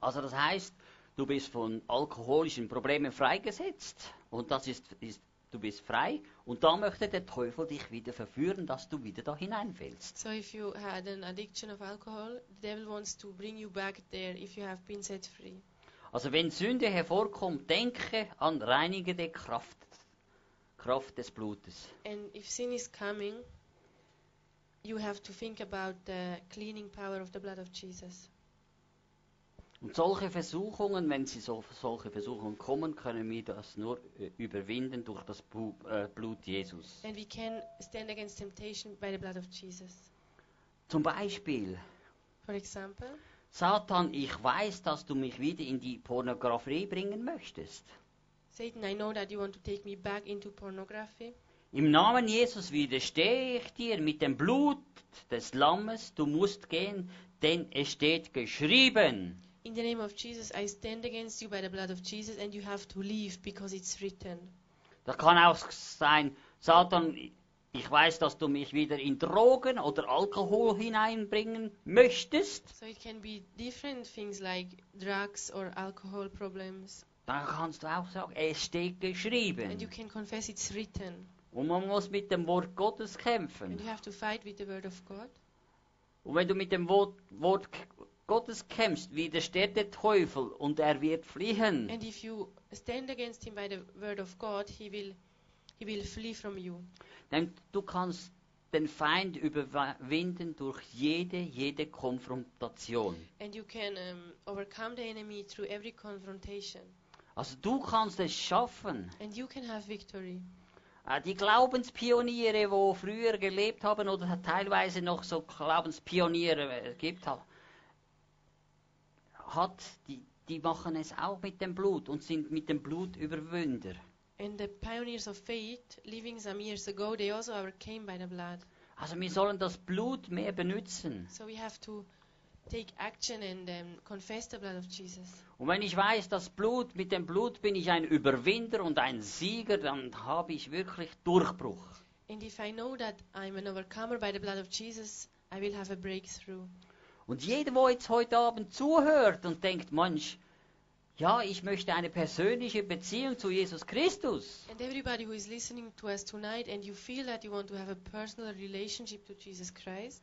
Also das heißt, du bist von alkoholischen Problemen freigesetzt und das ist, ist du bist frei und da möchte der Teufel dich wieder verführen, dass du wieder da hineinfällst. So if you had an addiction of alcohol, the devil wants to bring you back there if you have been set free. Also wenn Sünde hervorkommt, denke an reinigende Kraft, Kraft des Blutes. And if sin is coming, you have to think about the cleaning power of the blood of Jesus. Und solche Versuchungen, wenn sie so, solche Versuchungen kommen, können wir das nur äh, überwinden durch das äh, Blut Jesus. And we can stand against temptation by the blood of Jesus. Zum Beispiel, For example, Satan, ich weiß, dass du mich wieder in die Pornografie bringen möchtest. Satan, I know that you want to take me back into pornography. Im Namen Jesus widerstehe ich dir mit dem Blut des Lammes, du musst gehen, denn es steht geschrieben. In the name of Jesus, I stand against you by the blood of Jesus, and you have to leave because it's written. Da kann auch sein, Satan, ich weiß, dass du mich wieder in Drogen oder Alkohol hineinbringen möchtest. So it can be different things like drugs or alcohol problems. Dann kannst du auch sagen, es steht And you geschrieben. can confess it's written. Und man muss mit dem Wort Gottes And kämpfen. you have to fight with the word of God. Und wenn du mit dem Wort, Wort Gottes kämpfst, widersteht der Teufel und er wird fliehen. And if you stand against him by the word of God, he will he will flee from you. Denn du kannst den Feind überwinden durch jede, jede Konfrontation. And you can um, overcome the enemy through every confrontation. Also du kannst es schaffen. And you can have victory. Äh, Die Glaubenspioniere, wo früher gelebt haben oder teilweise noch so Glaubenspioniere äh, gibt, ha- hat, die, die machen es auch mit dem Blut und sind mit dem Blut Überwinder. And the pioneers of faith, living some years ago, they also overcame by the blood. Also wir sollen das Blut mehr benutzen. So we have to take action and um, confess the blood of Jesus. Und wenn ich weiß, das Blut, mit dem Blut bin ich ein Überwinder und ein Sieger, dann habe ich wirklich Durchbruch. And if I know that I'm an overcomer by the blood of Jesus, I will have a breakthrough. Und jeder, der jetzt heute Abend zuhört und denkt, Mensch, ja, ich möchte eine persönliche Beziehung zu Jesus Christus. And everybody who is listening to us tonight and you feel that you want to have a personal relationship to Jesus Christ,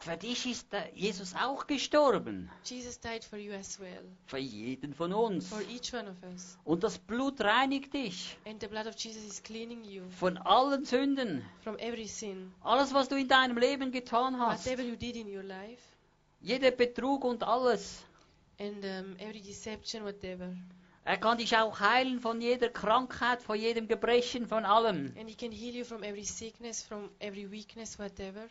Für dich ist Jesus auch gestorben. Jesus died for you as well, Für jeden von uns. for each one of us. Und das Blut reinigt dich And the blood of Jesus is cleaning you von allen Sünden. from every sin. Alles, was du in deinem Leben getan hast. Whatever you did in your life, Jeder Betrug und alles. and um, every deception, whatever. Er kann dich auch heilen von jeder Krankheit, von jedem Gebrechen, von allem. And He can heal you from every sickness, from every weakness, whatever.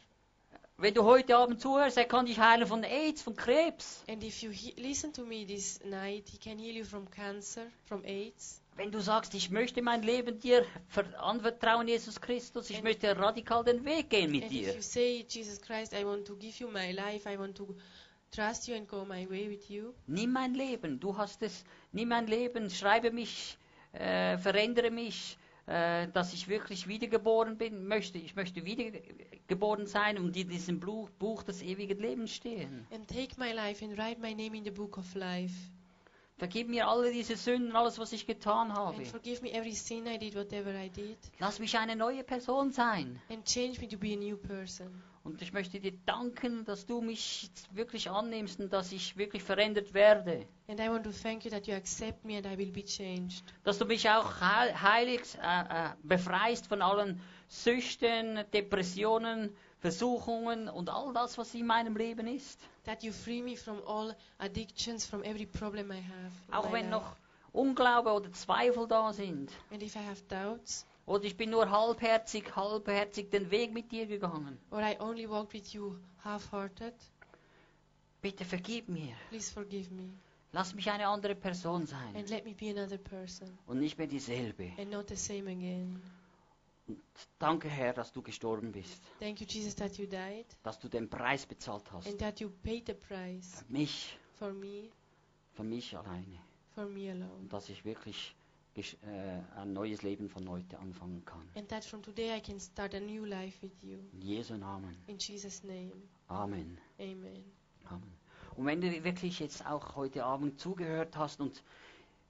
Wenn du heute Abend zuhörst, er kann dich heilen von AIDS, von Krebs. And if you listen to me this night, He can heal you from cancer, from AIDS. Wenn du sagst, ich möchte mein Leben dir ver- anvertrauen, Jesus Christus, ich möchte radikal den Weg gehen mit And dir. if you say, Jesus Christ, I want to give you my life, I want to trust you and go my way with you, Nimm mein Leben, du hast es, nimm mein Leben, schreibe mich, äh, verändere mich, äh, dass ich wirklich wiedergeboren bin, möchte, ich möchte wiedergeboren sein und in diesem Buch, Buch des ewigen Lebens stehen. and take my life and write my name in the book of life. Vergib mir alle diese Sünden, alles, was ich getan habe. And forgive me every sin I did, whatever I did. Lass mich eine neue Person sein. And change me to be a new person. Und ich möchte dir danken, dass du mich wirklich annimmst und dass ich wirklich verändert werde. And I want to thank you that you accept me and I will be changed. Dass du mich auch heil- heiligst, äh, äh, befreist von allen Süchten, Depressionen, Versuchungen und all das, was in meinem Leben ist. That you free me from all addictions, from every problem I have. in Auch wenn life. noch Unglaube oder Zweifel da sind. And if I have doubts, Oder ich bin nur halbherzig, halbherzig den Weg mit dir gegangen. or I only walked with you half-hearted, Bitte vergib mir. please forgive me. Lass mich eine andere Person sein. And let me be another person. Und nicht mehr dieselbe. And not the same again. Und danke, Herr, dass du gestorben bist. Thank you, Jesus, that you died. Dass du den Preis bezahlt hast. And that you paid the price Für mich. for me, Für mich alleine. for me Und alone. dass ich wirklich ein neues Leben von heute anfangen kann. And that from today I can start a new life with you. In Jesu Namen. In Jesus' name. Amen. Amen. Amen. Und wenn du wirklich jetzt auch heute Abend zugehört hast und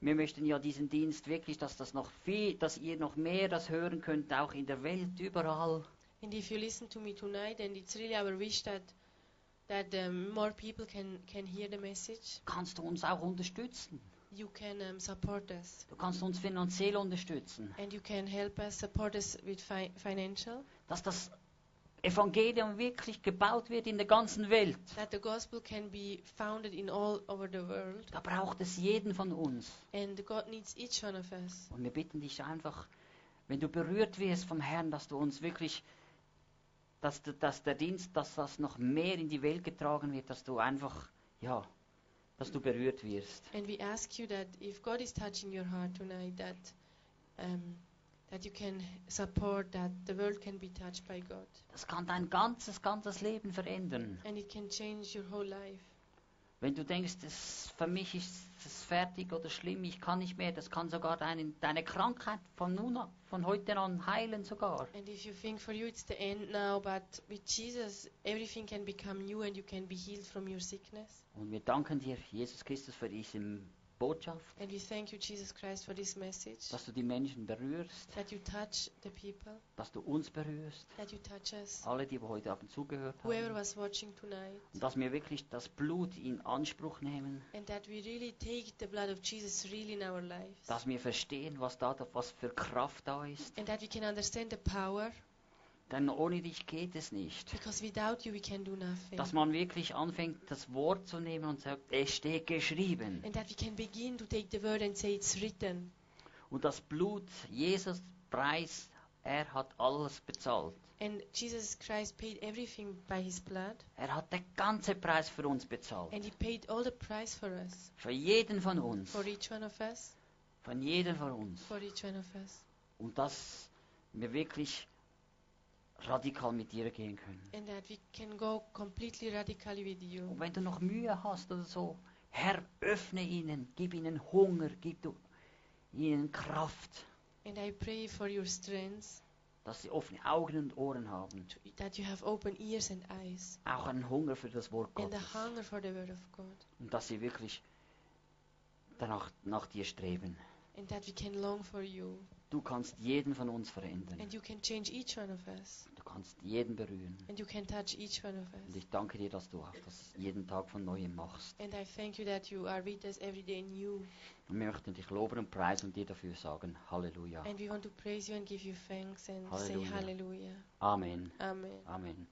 wir möchten ja diesen Dienst wirklich, dass das noch viel, dass ihr noch mehr das hören könnt, auch in der Welt, überall. And if you listen to me tonight, and it's really our wish that that um, more people can can hear the message, Kannst du uns auch unterstützen. You can um, support us, Du kannst uns finanziell unterstützen. and you can help us support us with fi- financial, Dass das Evangelium wirklich gebaut wird in der ganzen Welt. that the gospel can be founded in all over the world, Da braucht es jeden von uns. and God needs each one of us. Und wir bitten dich einfach, wenn du berührt wirst vom Herrn, dass du uns wirklich, dass, dass der Dienst, dass das noch mehr in die Welt getragen wird, dass du einfach, ja, dass du berührt wirst. And we ask you that if God is touching your heart tonight, that um, that you can support that the world can be touched by God, Das kann dein ganzes, ganzes Leben verändern. and it can change your whole life. Wenn du denkst, das, für mich ist es fertig oder schlimm, ich kann nicht mehr, das kann sogar deine, deine Krankheit von, nun an, von heute an heilen sogar. And if you think for you it's the end now, but with Jesus everything can become new and you can be healed from your sickness. Und wir danken dir, Jesus Christus, für diese Botschaft, And we thank you, Jesus Christ, for this message. dass du die Menschen berührst, That you touch the people, dass du uns berührst, that you touch us. alle, die heute Abend zugehört Whoever haben. was watching tonight. Und dass wir wirklich das Blut in Anspruch nehmen, And that we really take the blood of Jesus really in our lives. dass wir verstehen, was da was für Kraft da ist. And that we can understand the power, Denn ohne dich geht es nicht. because without you we can do nothing. Dass man wirklich anfängt, das Wort zu nehmen und sagt, es steht geschrieben. And that we can begin to take the word and say it's written. Und das Blut, Jesus Preis, er hat alles bezahlt. And Jesus Christ paid everything by his blood. Er hat den ganzen Preis für uns bezahlt. And he paid all the price for us. Für jeden von uns. For each one of us. Von jedem von uns. For each one of us. Und dass wir wirklich radikal mit dir gehen können. And that we can go completely radically with you. Und wenn du noch Mühe hast oder so, Herr, öffne ihnen, gib ihnen Hunger, gib du ihnen Kraft, And I pray for your strength, dass sie offene Augen und Ohren haben. to, that you have open ears and eyes. Auch einen Hunger für das Wort And Gottes. a hunger for the word of God. Und dass sie wirklich danach nach dir streben. And that we can long for you. Du kannst jeden von uns verändern. And you can change each one of us. Du kannst jeden berühren. And you can touch each one of Und us. ich danke dir, dass du das jeden Tag von Neuem machst. And I thank you that you are with us every day new. Und wir möchten dich loben und preisen und dir dafür sagen, Halleluja. And we want to praise you and give you thanks and say Hallelujah. hallelujah. Amen. Amen. Amen.